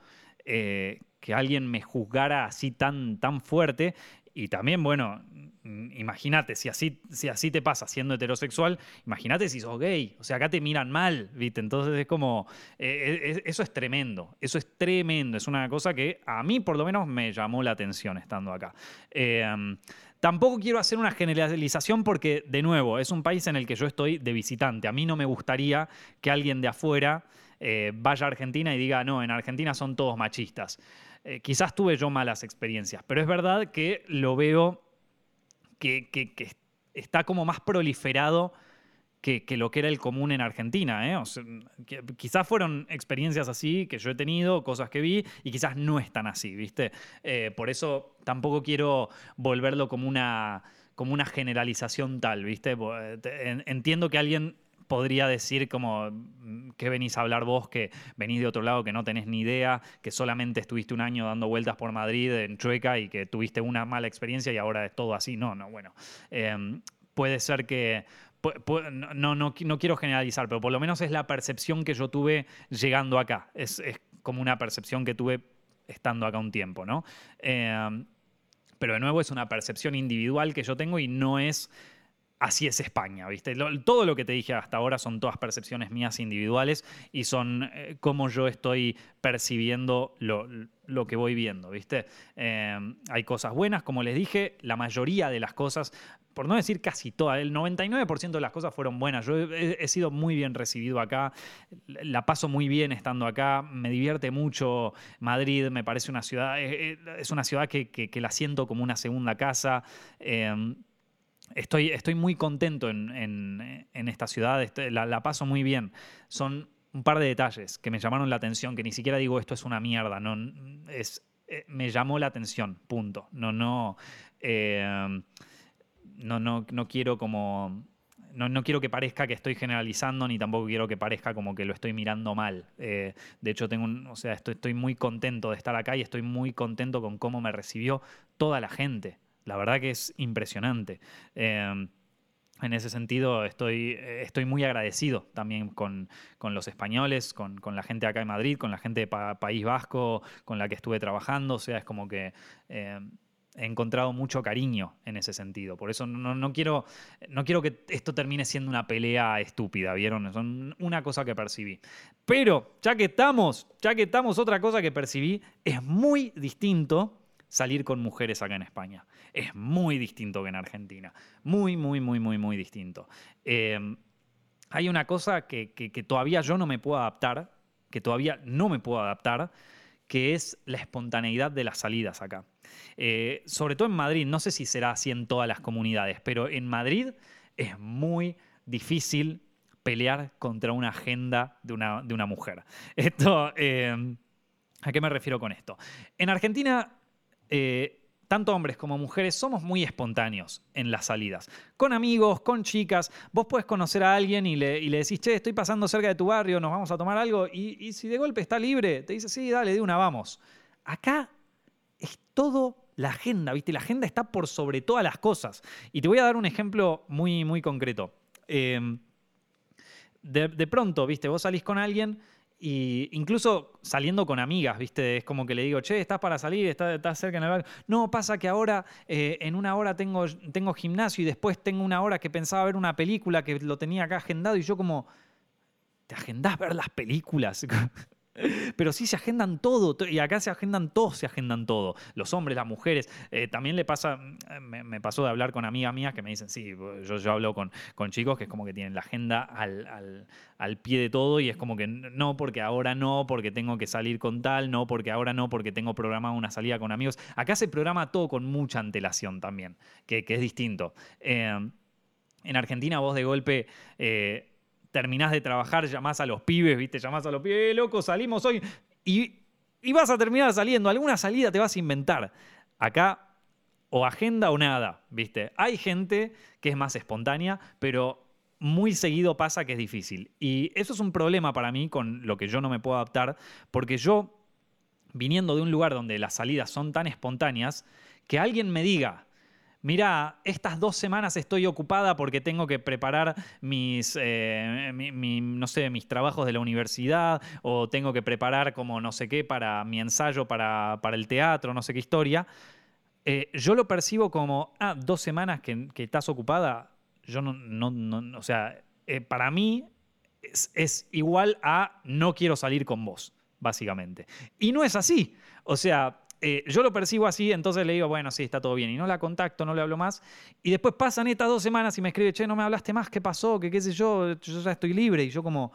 que alguien me juzgara así tan, tan fuerte. Y también, bueno, imagínate, si así, si así te pasa siendo heterosexual, imagínate si sos gay. O sea, acá te miran mal, ¿viste? Entonces es como, eh, eso es tremendo, eso es tremendo, es una cosa que a mí por lo menos me llamó la atención estando acá. Em, tampoco quiero hacer una generalización porque, de nuevo, es un país en el que yo estoy de visitante. A mí no me gustaría que alguien de afuera eh, vaya a Argentina y diga, no, en Argentina son todos machistas. Eh, quizás tuve yo malas experiencias, pero es verdad que lo veo que, está como más proliferado que, lo que era el común en Argentina. ¿eh? quizás fueron experiencias así que yo he tenido, cosas que vi, y quizás no están así, ¿viste? Eh, por eso tampoco quiero volverlo como una, como una generalización tal, ¿viste? Entiendo que alguien podría decir como mm, que venís a hablar vos, que venís de otro lado, que no tenés ni idea, que solamente estuviste un año dando vueltas por Madrid en Chueca y que tuviste una mala experiencia y ahora es todo así. No, no, bueno. Em, puede ser que no, no, quiero generalizar, pero por lo menos es la percepción que yo tuve llegando acá. Es, como una percepción que tuve estando acá un tiempo, ¿no? Em, pero de nuevo es una percepción individual que yo tengo y no es así es España, ¿viste? todo lo que te dije hasta ahora son todas percepciones mías individuales y son eh, cómo yo estoy percibiendo lo, que voy viendo, ¿viste? Em, hay cosas buenas, como les dije, la mayoría de las cosas, por no decir casi todas, el 99% de las cosas fueron buenas. Yo he, sido muy bien recibido acá, la paso muy bien estando acá, me divierte mucho Madrid, me parece una ciudad, eh, eh, es una ciudad que, la siento como una segunda casa. Em, Estoy, estoy muy contento en, esta ciudad, la, paso muy bien. Son un par de detalles que me llamaron la atención, que ni siquiera digo esto es una mierda, no, es, eh, me llamó la atención, punto. No, no, eh, no, no, no quiero como... No, quiero que parezca que estoy generalizando, ni tampoco quiero que parezca como que lo estoy mirando mal. Eh, de hecho, tengo un, o sea, estoy muy contento de estar acá y estoy muy contento con cómo me recibió toda la gente. La verdad que es impresionante. Em, en ese sentido, estoy, estoy muy agradecido también con, los españoles, con, la gente acá en Madrid, con la gente de País Vasco con la que estuve trabajando. O sea, es como que em, he encontrado mucho cariño en ese sentido. Por eso no, quiero, no quiero que esto termine siendo una pelea estúpida, ¿vieron? Son una cosa que percibí. Pero, ya que estamos, ya que estamos, otra cosa que percibí, es muy distinto salir con mujeres acá en España. Es muy distinto que en Argentina. Muy, muy, muy, muy, muy distinto. Eh, hay una cosa que, que todavía yo no me puedo adaptar, que todavía no me puedo adaptar, que es la espontaneidad de las salidas acá. Eh, sobre todo en Madrid, no sé si será así en todas las comunidades, pero en Madrid es muy difícil pelear contra una agenda de una, de una mujer. Esto, eh, ¿a qué me refiero con esto? En Argentina, tanto hombres como mujeres somos muy espontáneos en las salidas. Con amigos, con chicas, vos puedes conocer a alguien y le, decís, che, estoy pasando cerca de tu barrio, nos vamos a tomar algo, y, y si de golpe está libre, te dice, sí, dale, de una, vamos. Acá es todo la agenda, ¿viste? La agenda está por sobre todas las cosas. Y te voy a dar un ejemplo muy, muy concreto. Em, de, pronto, ¿viste? Vos salís con alguien y incluso saliendo con amigas, ¿viste? Es como que le digo, che, estás para salir, estás, cerca en el barrio. No, pasa que ahora eh, en una hora tengo, tengo gimnasio y después tengo una hora que pensaba ver una película que lo tenía acá agendado y yo como, ¿te agendás ver las películas? <laughs> Pero sí se agendan todo, y acá se agendan todos, se agendan todo. Los hombres, las mujeres. Eh, también le pasa, mm, me, pasó de hablar con amigas mías que me dicen, sí, yo, yo hablo con, con chicos que es como que tienen la agenda al, al, pie de todo y es como que no, porque ahora no, porque tengo que salir con tal, no, porque ahora no, porque tengo programado una salida con amigos. Acá se programa todo con mucha antelación también, que, es distinto. Eh, en Argentina vos de golpe... Eh, terminás de trabajar, llamás a los pibes, ¿viste? Llamás a los pibes, eh, loco, salimos hoy. Y, y vas a terminar saliendo. Alguna salida te vas a inventar. Acá, o agenda o nada, ¿viste? Hay gente que es más espontánea, pero muy seguido pasa que es difícil. Y eso es un problema para mí con lo que yo no me puedo adaptar, porque yo, viniendo de un lugar donde las salidas son tan espontáneas, que alguien me diga, mira, estas dos semanas estoy ocupada porque tengo que preparar mis, eh, no sé, mis trabajos de la universidad o tengo que preparar como no sé qué para mi ensayo para, el teatro, no sé qué historia. Eh, yo lo percibo como, ah, dos semanas que, estás ocupada, yo no, no, o sea, eh, para mí es, es igual a no quiero salir con vos, básicamente. Y no es así. O sea, eh, yo lo percibo así, entonces le digo, bueno, sí, está todo bien. Y no la contacto, no le hablo más. Y después pasan estas dos semanas y me escribe, che, no me hablaste más, ¿qué pasó? ¿Qué qué sé yo? Yo ya estoy libre. Y yo como,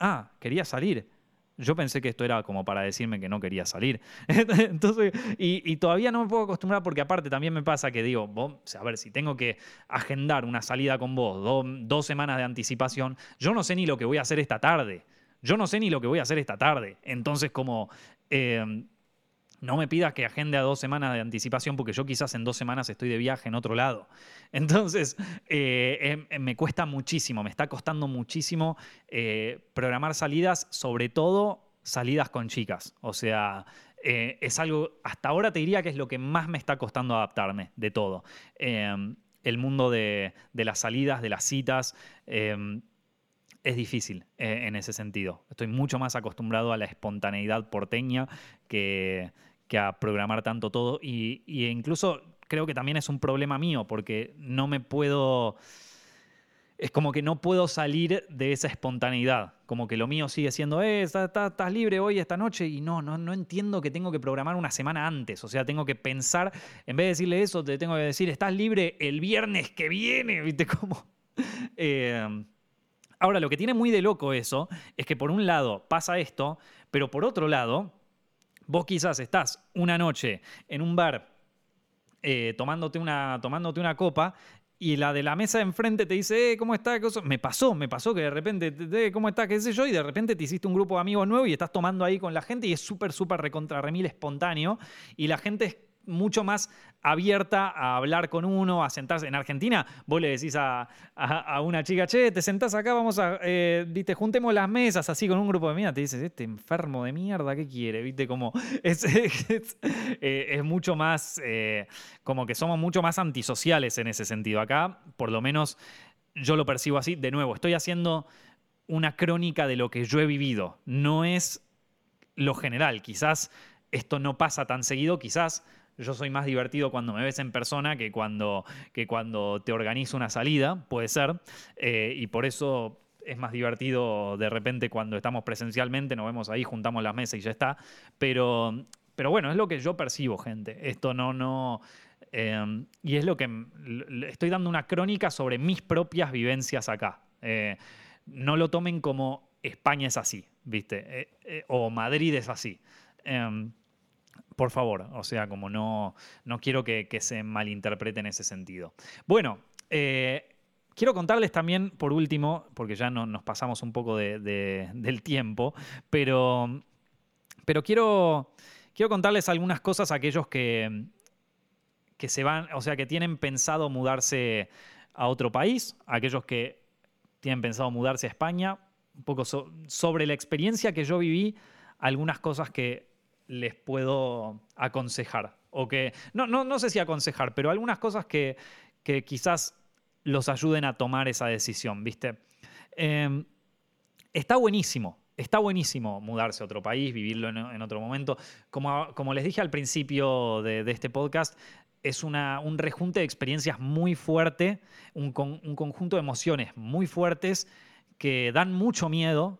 ah, quería salir. Yo pensé que esto era como para decirme que no quería salir. <laughs> Entonces, y, todavía no me puedo acostumbrar porque aparte también me pasa que digo, vos, a ver, si tengo que agendar una salida con vos, dos semanas de anticipación, yo no sé ni lo que voy a hacer esta tarde. Yo no sé ni lo que voy a hacer esta tarde. Entonces, como... Eh, no me pidas que agende a dos semanas de anticipación porque yo quizás en dos semanas estoy de viaje en otro lado. <laughs> Entonces, eh, em, em, me cuesta muchísimo, me está costando muchísimo eh, programar salidas, sobre todo salidas con chicas. O sea, eh, es algo, hasta ahora te diría que es lo que más me está costando adaptarme de todo. Em, el mundo de, de, las salidas, de las citas es difícil en ese sentido. Estoy mucho más acostumbrado a la espontaneidad porteña que, que a programar tanto todo. Y, incluso creo que también es un problema mío, porque no me puedo. Es como que no puedo salir de esa espontaneidad. Como que lo mío sigue siendo, eh, estás, libre hoy, esta noche, y no, no, no entiendo que tengo que programar una semana antes. O sea, tengo que pensar, en vez de decirle eso, te tengo que decir, estás libre el viernes que viene, ¿viste <laughs> cómo? Eh, ahora, lo que tiene muy de loco eso es que por un lado pasa esto, pero por otro lado, Vos quizás estás una noche en un bar eh, tomándote, una, tomándote una copa y la de la mesa de enfrente te dice, eh, ¿cómo está? Me pasó, me pasó que de repente, eh, ¿cómo está? ¿Qué sé yo? Y de repente te hiciste un grupo de amigos nuevo y estás tomando ahí con la gente y es súper, súper recontra remil espontáneo y la gente es mucho más abierta a hablar con uno, a sentarse. En Argentina, vos le decís a, una chica, che, te sentás acá, vamos a, eh, viste, juntemos las mesas así con un grupo de mierda. Te dices, este enfermo de mierda, ¿qué quiere? Viste, como <laughs> es, eh, mucho más, eh, como que somos mucho más antisociales en ese sentido. Acá, por lo menos, yo lo percibo así. De nuevo, estoy haciendo una crónica de lo que yo he vivido. No es lo general. Quizás esto no pasa tan seguido, quizás yo soy más divertido cuando me ves en persona que cuando, que cuando te organizo una salida, puede ser, eh, y por eso es más divertido de repente cuando estamos presencialmente, nos vemos ahí, juntamos las mesas y ya está, pero, pero bueno, es lo que yo percibo, gente. Esto no, no, em, y es lo que estoy dando una crónica sobre mis propias vivencias acá. Eh, no lo tomen como España es así, ¿viste? Eh, o Madrid es así. Em, por favor, o sea, como no, no quiero que, se malinterprete en ese sentido. Bueno, eh, quiero contarles también, por último, porque ya no, nos pasamos un poco del tiempo, pero, pero quiero, quiero contarles algunas cosas a aquellos que, que se van, o sea, que tienen pensado mudarse a otro país, aquellos que tienen pensado mudarse a España, un poco sobre la experiencia que yo viví, algunas cosas que les puedo aconsejar. O que, no, no, no sé si aconsejar, pero algunas cosas que, quizás los ayuden a tomar esa decisión, ¿viste? Em, está buenísimo, está buenísimo mudarse a otro país, vivirlo en, otro momento. Como, como, les dije al principio de, este podcast, es una, un rejunte de experiencias muy fuerte, un, un conjunto de emociones muy fuertes que dan mucho miedo,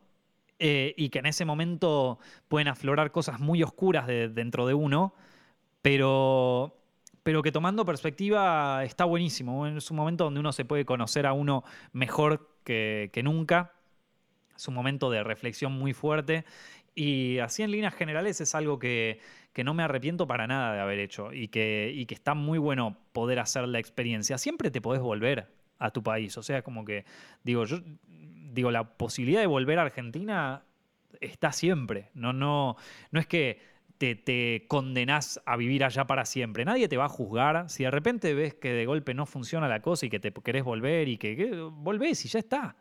eh, y que en ese momento pueden aflorar cosas muy oscuras dentro de uno, pero, pero que tomando perspectiva está buenísimo. Es un momento donde uno se puede conocer a uno mejor que, nunca. Es un momento de reflexión muy fuerte y así en líneas generales es algo que, que, no me arrepiento para nada de haber hecho y que, y que está muy bueno poder hacer la experiencia. Siempre te podés volver a tu país. O sea, como que, digo, yo digo, la posibilidad de volver a Argentina está siempre. No, no, no es que te, te, condenás a vivir allá para siempre. Nadie te va a juzgar. Si de repente ves que de golpe no funciona la cosa y que te querés volver y que, volvés y ya está.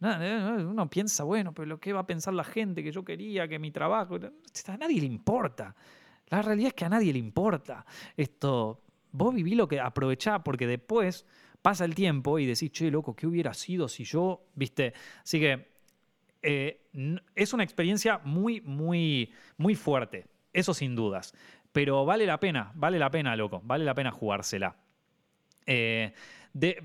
Uno piensa, bueno, pero lo que va a pensar la gente que yo quería, que mi trabajo. A nadie le importa. La realidad es que a nadie le importa. Esto, vos viví lo que aprovechá, porque después pasa el tiempo y decís, che, loco, ¿qué hubiera sido si yo, viste? Así que eh, es una experiencia muy, muy, muy fuerte, eso sin dudas. Pero vale la pena, vale la pena, loco, vale la pena jugársela. Eh, de,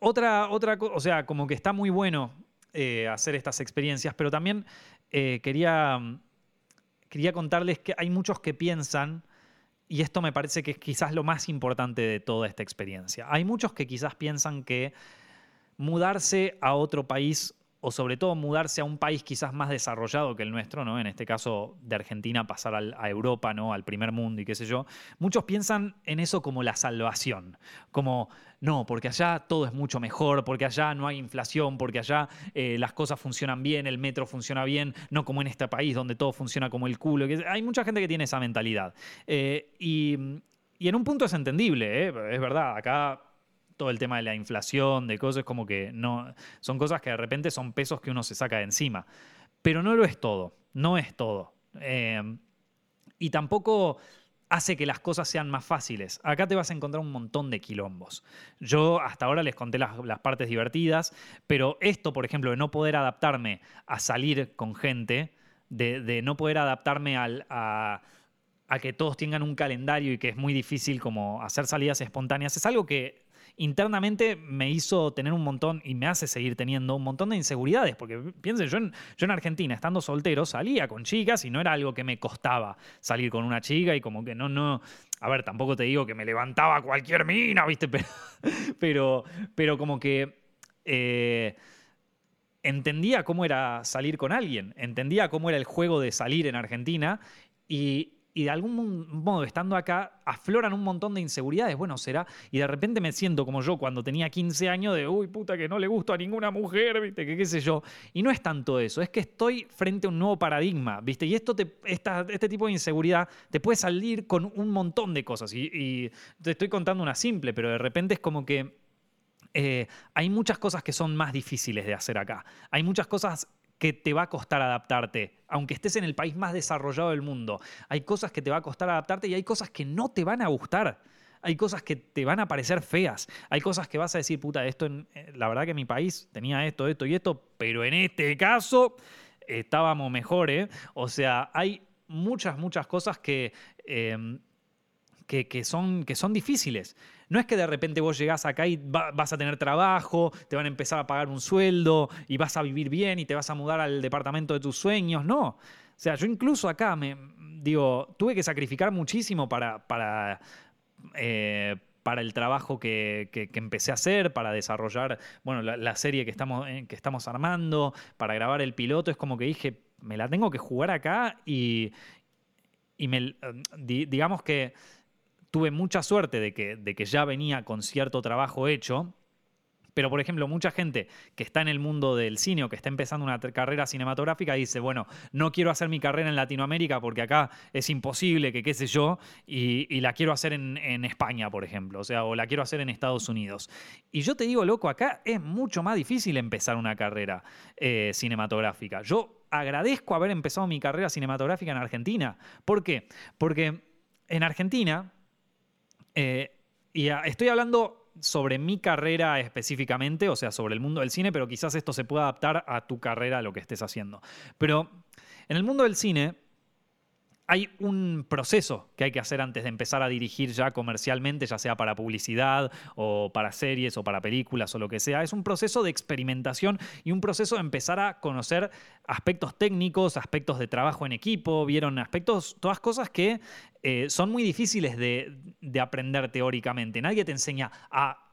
otra, otra o sea, como que está muy bueno eh, hacer estas experiencias, pero también quería, quería contarles que hay muchos que piensan y esto me parece que es quizás lo más importante de toda esta experiencia. Hay muchos que quizás piensan que mudarse a otro país o sobre todo mudarse a un país quizás más desarrollado que el nuestro, ¿no? En este caso de Argentina pasar a Europa, ¿no? Al primer mundo y qué sé yo. Muchos piensan en eso como la salvación, como no, porque allá todo es mucho mejor, porque allá no hay inflación, porque allá eh, las cosas funcionan bien, el metro funciona bien, no como en este país donde todo funciona como el culo. Hay mucha gente que tiene esa mentalidad. Eh, y, y en un punto es entendible, ¿eh? es verdad, acá todo el tema de la inflación, de cosas como que no. Son cosas que de repente son pesos que uno se saca de encima. Pero no lo es todo. No es todo. Eh, y tampoco hace que las cosas sean más fáciles. Acá te vas a encontrar un montón de quilombos. Yo hasta ahora les conté las, partes divertidas, pero esto, por ejemplo, de no poder adaptarme a salir con gente, de, no poder adaptarme al, a, a que todos tengan un calendario y que es muy difícil como hacer salidas espontáneas, es algo que internamente me hizo tener un montón, y me hace seguir teniendo un montón de inseguridades, porque piensen, yo en, Argentina, estando soltero, salía con chicas y no era algo que me costaba salir con una chica y como que no, no, a ver, tampoco te digo que me levantaba cualquier mina, ¿viste? <laughs> Pero, pero, como que... Eh, entendía cómo era salir con alguien, entendía cómo era el juego de salir en Argentina y, y de algún modo, estando acá, afloran un montón de inseguridades. Bueno, será. Y de repente me siento como yo cuando tenía 15 años de, uy, puta, que no le gusto a ninguna mujer, ¿viste? Que qué sé yo. Y no es tanto eso, es que estoy frente a un nuevo paradigma, ¿viste? Y esto te, este tipo de inseguridad te puede salir con un montón de cosas. Y, te estoy contando una simple, pero de repente es como que. Eh, hay muchas cosas que son más difíciles de hacer acá. Hay muchas cosas que te va a costar adaptarte, aunque estés en el país más desarrollado del mundo. Hay cosas que te va a costar adaptarte y hay cosas que no te van a gustar. Hay cosas que te van a parecer feas. Hay cosas que vas a decir, puta, esto, eh, la verdad que mi país tenía esto, esto y esto, pero en este caso estábamos mejor, ¿eh? O sea, hay muchas, muchas cosas que, em, que, son, que son difíciles. No es que de repente vos llegás acá y vas a tener trabajo, te van a empezar a pagar un sueldo y vas a vivir bien y te vas a mudar al departamento de tus sueños. No. O sea, yo incluso acá me digo, tuve que sacrificar muchísimo para, para, eh, para el trabajo que, empecé a hacer, para desarrollar bueno, la, serie que estamos, eh, que estamos armando, para grabar el piloto. Es como que dije, me la tengo que jugar acá y, y me, eh, digamos que tuve mucha suerte de que, de que ya venía con cierto trabajo hecho. Pero, por ejemplo, mucha gente que está en el mundo del cine o que está empezando una carrera cinematográfica dice, bueno, no quiero hacer mi carrera en Latinoamérica porque acá es imposible, que qué sé yo, y, la quiero hacer en, España, por ejemplo, o sea, o la quiero hacer en Estados Unidos. Y yo te digo, loco, acá es mucho más difícil empezar una carrera eh, cinematográfica. Yo agradezco haber empezado mi carrera cinematográfica en Argentina. ¿Por qué? Porque en Argentina eh, y estoy hablando sobre mi carrera específicamente, o sea, sobre el mundo del cine, pero quizás esto se pueda adaptar a tu carrera, a lo que estés haciendo. Pero en el mundo del cine, hay un proceso que hay que hacer antes de empezar a dirigir ya comercialmente, ya sea para publicidad o para series o para películas o lo que sea. Es un proceso de experimentación y un proceso de empezar a conocer aspectos técnicos, aspectos de trabajo en equipo, vieron aspectos, todas cosas que eh, son muy difíciles de, de aprender teóricamente. Nadie te enseña a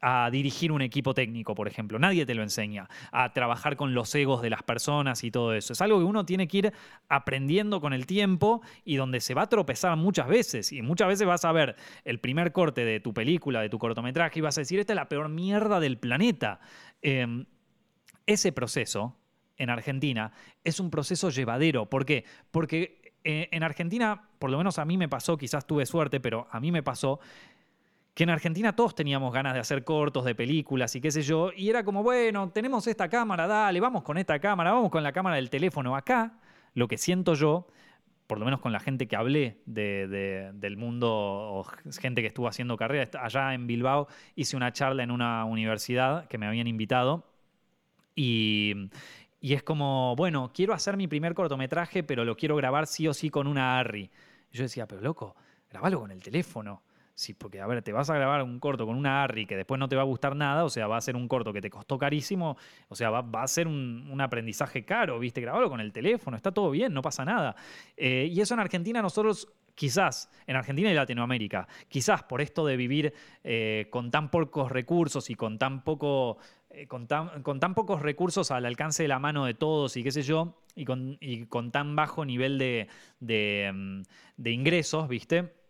a dirigir un equipo técnico, por ejemplo. Nadie te lo enseña. A trabajar con los egos de las personas y todo eso. Es algo que uno tiene que ir aprendiendo con el tiempo y donde se va a tropezar muchas veces. Y muchas veces vas a ver el primer corte de tu película, de tu cortometraje, y vas a decir, esta es la peor mierda del planeta. Em, ese proceso en Argentina es un proceso llevadero. ¿Por qué? Porque eh, en Argentina, por lo menos a mí me pasó, quizás tuve suerte, pero a mí me pasó que en Argentina todos teníamos ganas de hacer cortos, de películas y qué sé yo, y era como, bueno, tenemos esta cámara, dale, vamos con esta cámara, vamos con la cámara del teléfono acá. Lo que siento yo, por lo menos con la gente que hablé del mundo, o gente que estuvo haciendo carrera, allá en Bilbao hice una charla en una universidad que me habían invitado, y, y es como, bueno, quiero hacer mi primer cortometraje, pero lo quiero grabar sí o sí con una ARRI. Y yo decía, pero loco, grabalo con el teléfono. Sí, porque a ver, te vas a grabar un corto con una ARRI que después no te va a gustar nada, o sea, va a ser un corto que te costó carísimo, o sea, va, a ser un, aprendizaje caro, ¿viste? Grabarlo con el teléfono, está todo bien, no pasa nada. Eh, y eso en Argentina nosotros quizás en Argentina y Latinoamérica, quizás por esto de vivir eh, con tan pocos recursos y con tan poco. Eh, con, tan, pocos recursos al alcance de la mano de todos y qué sé yo, y con, con tan bajo nivel de, de, mm, de ingresos, ¿viste?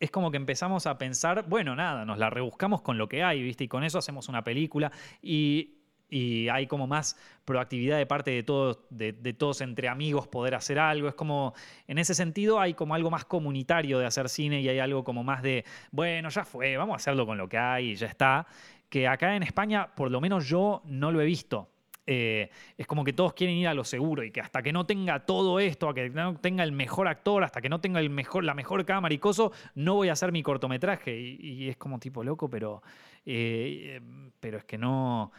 Es como que empezamos a pensar, bueno, nada, nos la rebuscamos con lo que hay, ¿viste? Y con eso hacemos una película y, hay como más proactividad de parte de todos, de, todos entre amigos poder hacer algo. Es como, en ese sentido, hay como algo más comunitario de hacer cine y hay algo como más de, bueno, ya fue, vamos a hacerlo con lo que hay y ya está. Que acá en España, por lo menos yo no lo he visto. Eh, es como que todos quieren ir a lo seguro y que hasta que no tenga todo esto, hasta que no tenga el mejor actor, hasta que no tenga el mejor, la mejor cámara y coso, no voy a hacer mi cortometraje. Y, es como tipo loco, pero, eh, pero es que no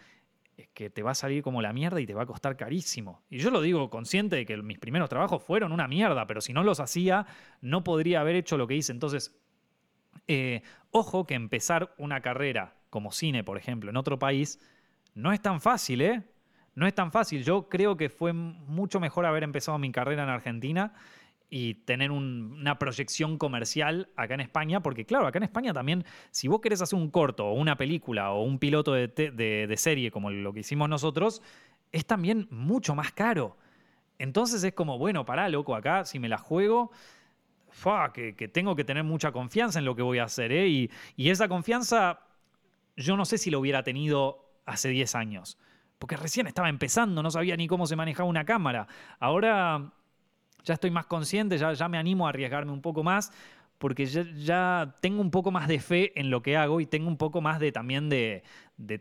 es que te va a salir como la mierda y te va a costar carísimo. Y yo lo digo consciente de que mis primeros trabajos fueron una mierda, pero si no los hacía, no podría haber hecho lo que hice. Entonces, eh, ojo que empezar una carrera como cine, por ejemplo, en otro país, no es tan fácil, ¿eh? No es tan fácil. Yo creo que fue mucho mejor haber empezado mi carrera en Argentina y tener una proyección comercial acá en España, porque claro, acá en España también, si vos querés hacer un corto o una película o un piloto de, serie como lo que hicimos nosotros, es también mucho más caro. Entonces es como, bueno, pará, loco, acá si me la juego, que, tengo que tener mucha confianza en lo que voy a hacer, ¿eh? y, y esa confianza yo no sé si lo hubiera tenido hace 10 años porque recién estaba empezando, no sabía ni cómo se manejaba una cámara. Ahora ya estoy más consciente, ya, me animo a arriesgarme un poco más, porque ya, tengo un poco más de fe en lo que hago y tengo un poco más de también de,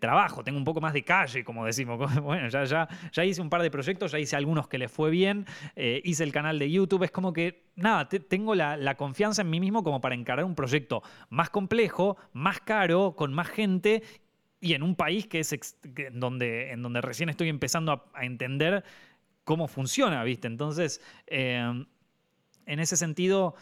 trabajo, tengo un poco más de calle, como decimos. <laughs> Bueno, ya, ya, ya hice un par de proyectos, ya hice algunos que les fue bien, eh, hice el canal de YouTube, es como que, nada, tengo la, la, confianza en mí mismo como para encarar un proyecto más complejo, más caro, con más gente y en un país que es en donde, en donde recién estoy empezando a, entender cómo funciona, ¿viste? Entonces, em, en ese sentido,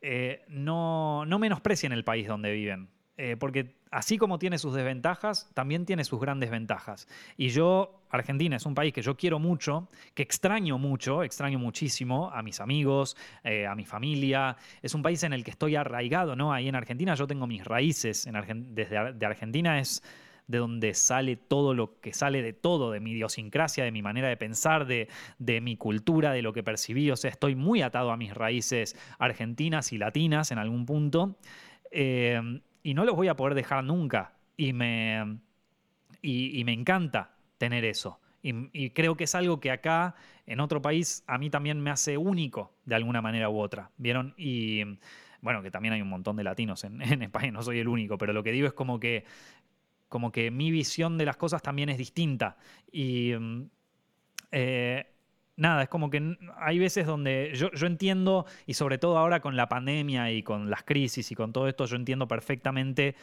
eh, no, no menosprecien el país donde viven. Eh, porque así como tiene sus desventajas, también tiene sus grandes ventajas. Y yo, Argentina es un país que yo quiero mucho, que extraño mucho, extraño muchísimo a mis amigos, eh, a mi familia. Es un país en el que estoy arraigado, ¿no? Ahí en Argentina yo tengo mis raíces. En desde de Argentina es de donde sale todo lo que sale de todo, de mi idiosincrasia, de mi manera de pensar, de, de mi cultura, de lo que percibí. O sea, estoy muy atado a mis raíces argentinas y latinas en algún punto. Eh, y no los voy a poder dejar nunca. Y me, y, me encanta tener eso. Y, creo que es algo que acá, en otro país, a mí también me hace único de alguna manera u otra. ¿Vieron? Y bueno, que también hay un montón de latinos en, <laughs> España, no soy el único, pero lo que digo es como que, como que mi visión de las cosas también es distinta. Y eh, nada, es como que hay veces donde yo, entiendo, y sobre todo ahora con la pandemia y con las crisis y con todo esto, yo entiendo perfectamente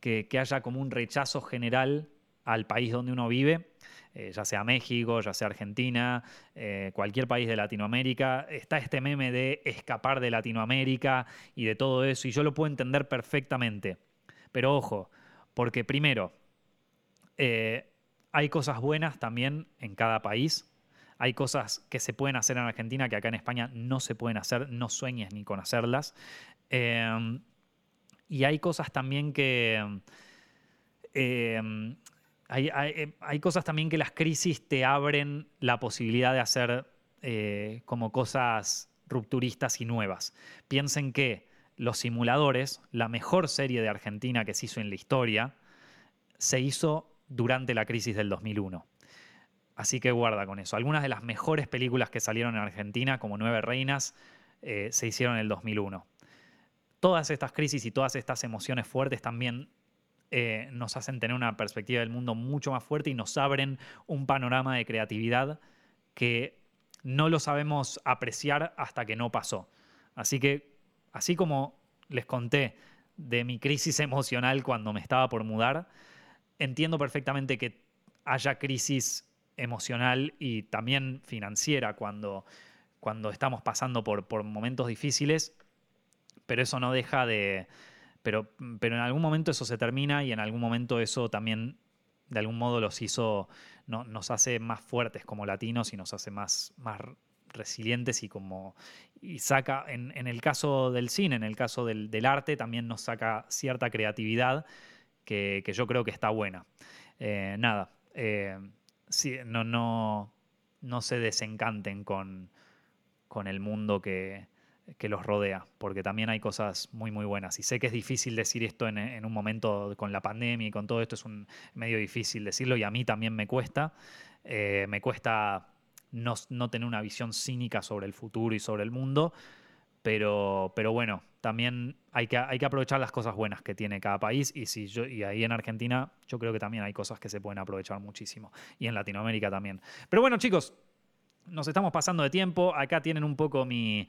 que, haya como un rechazo general al país donde uno vive, eh, ya sea México, ya sea Argentina, eh, cualquier país de Latinoamérica. Está este meme de escapar de Latinoamérica y de todo eso, y yo lo puedo entender perfectamente. Pero ojo, porque primero, eh, hay cosas buenas también en cada país hay cosas que se pueden hacer en Argentina que acá en España no se pueden hacer, no sueñes ni con hacerlas. Em, y hay cosas también que... Em, hay, cosas también que las crisis te abren la posibilidad de hacer eh, como cosas rupturistas y nuevas. Piensen que Los Simuladores, la mejor serie de Argentina que se hizo en la historia, se hizo durante la crisis del 2001. Así que guarda con eso. Algunas de las mejores películas que salieron en Argentina, como Nueve Reinas, eh, se hicieron en el 2001. Todas estas crisis y todas estas emociones fuertes también eh, nos hacen tener una perspectiva del mundo mucho más fuerte y nos abren un panorama de creatividad que no lo sabemos apreciar hasta que no pasó. Así que, así como les conté de mi crisis emocional cuando me estaba por mudar, entiendo perfectamente que haya crisis emocional y también financiera cuando, cuando estamos pasando por, por momentos difíciles, pero eso no deja de... Pero, pero en algún momento eso se termina y en algún momento eso también de algún modo los hizo, no, nos hace más fuertes como latinos y nos hace más, más resilientes y como y saca, en, en, el caso del cine, en el caso del, arte, también nos saca cierta creatividad que, que yo creo que está buena. Eh, nada, eh, no, no, no se desencanten con, con el mundo que, los rodea, porque también hay cosas muy, muy buenas. Y sé que es difícil decir esto en, un momento con la pandemia y con todo esto, es un medio difícil decirlo y a mí también me cuesta. Eh, me cuesta no, no, tener una visión cínica sobre el futuro y sobre el mundo, pero, pero bueno, también hay que, hay que aprovechar las cosas buenas que tiene cada país y, si yo, y ahí en Argentina yo creo que también hay cosas que se pueden aprovechar muchísimo y en Latinoamérica también. Pero bueno chicos, nos estamos pasando de tiempo, acá tienen un poco mi,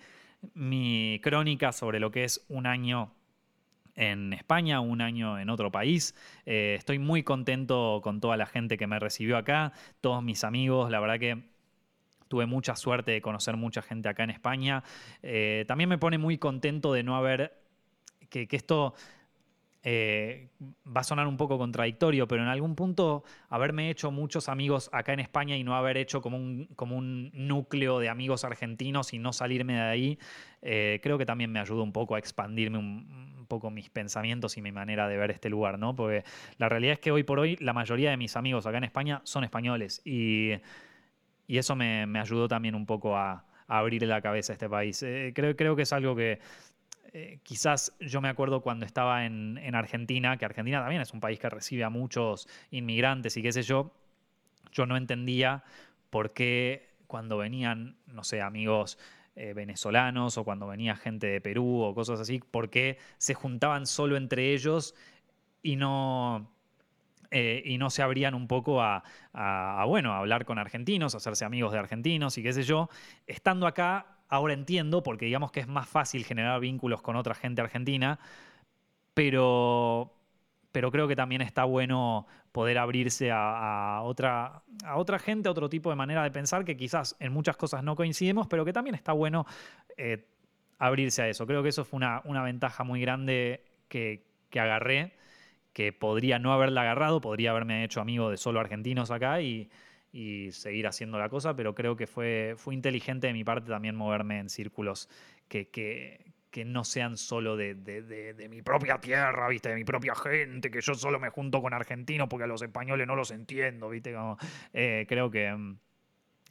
mi crónica sobre lo que es un año en España, un año en otro país. Eh, estoy muy contento con toda la gente que me recibió acá, todos mis amigos, la verdad que Tuve mucha suerte de conocer mucha gente acá en España. Eh, también me pone muy contento de no haber, que, esto eh, va a sonar un poco contradictorio, pero en algún punto haberme hecho muchos amigos acá en España y no haber hecho como un, como un núcleo de amigos argentinos y no salirme de ahí, eh, creo que también me ayuda un poco a expandirme un, poco mis pensamientos y mi manera de ver este lugar, ¿no? Porque la realidad es que hoy por hoy la mayoría de mis amigos acá en España son españoles y y eso me, ayudó también un poco a, abrir la cabeza a este país. Eh, creo, creo que es algo que eh, quizás yo me acuerdo cuando estaba en, Argentina, que Argentina también es un país que recibe a muchos inmigrantes y qué sé yo, yo no entendía por qué cuando venían, no sé, amigos eh, venezolanos o cuando venía gente de Perú o cosas así, por qué se juntaban solo entre ellos y no eh, y no se abrían un poco a, bueno, a hablar con argentinos, a hacerse amigos de argentinos y qué sé yo. Estando acá, ahora entiendo, porque digamos que es más fácil generar vínculos con otra gente argentina, pero, pero creo que también está bueno poder abrirse a, otra, a otra gente, a otro tipo de manera de pensar que quizás en muchas cosas no coincidimos, pero que también está bueno eh, abrirse a eso. Creo que eso fue una, una ventaja muy grande que, que agarré, que podría no haberla agarrado, podría haberme hecho amigo de solo argentinos acá y, seguir haciendo la cosa, pero creo que fue, fue inteligente de mi parte también moverme en círculos que, que, que no sean solo de, de, de, mi propia tierra, ¿viste? De mi propia gente, que yo solo me junto con argentinos porque a los españoles no los entiendo, ¿viste? Eh, creo que mm,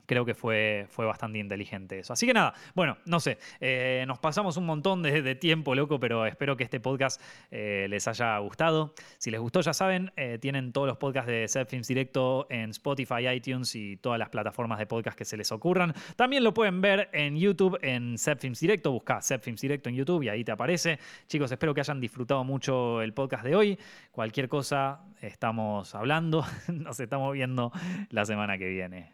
creo que fue, fue bastante inteligente eso. Así que nada, bueno, no sé, eh, nos pasamos un montón de, tiempo, loco, pero espero que este podcast eh, les haya gustado. Si les gustó, ya saben, eh, tienen todos los podcasts de Set Films Directo en Spotify, iTunes y todas las plataformas de podcast que se les ocurran. También lo pueden ver en YouTube, en Set Films Directo, busca Set Films Directo en YouTube y ahí te aparece. Chicos, espero que hayan disfrutado mucho el podcast de hoy. Cualquier cosa, estamos hablando, <laughs> nos estamos viendo la semana que viene.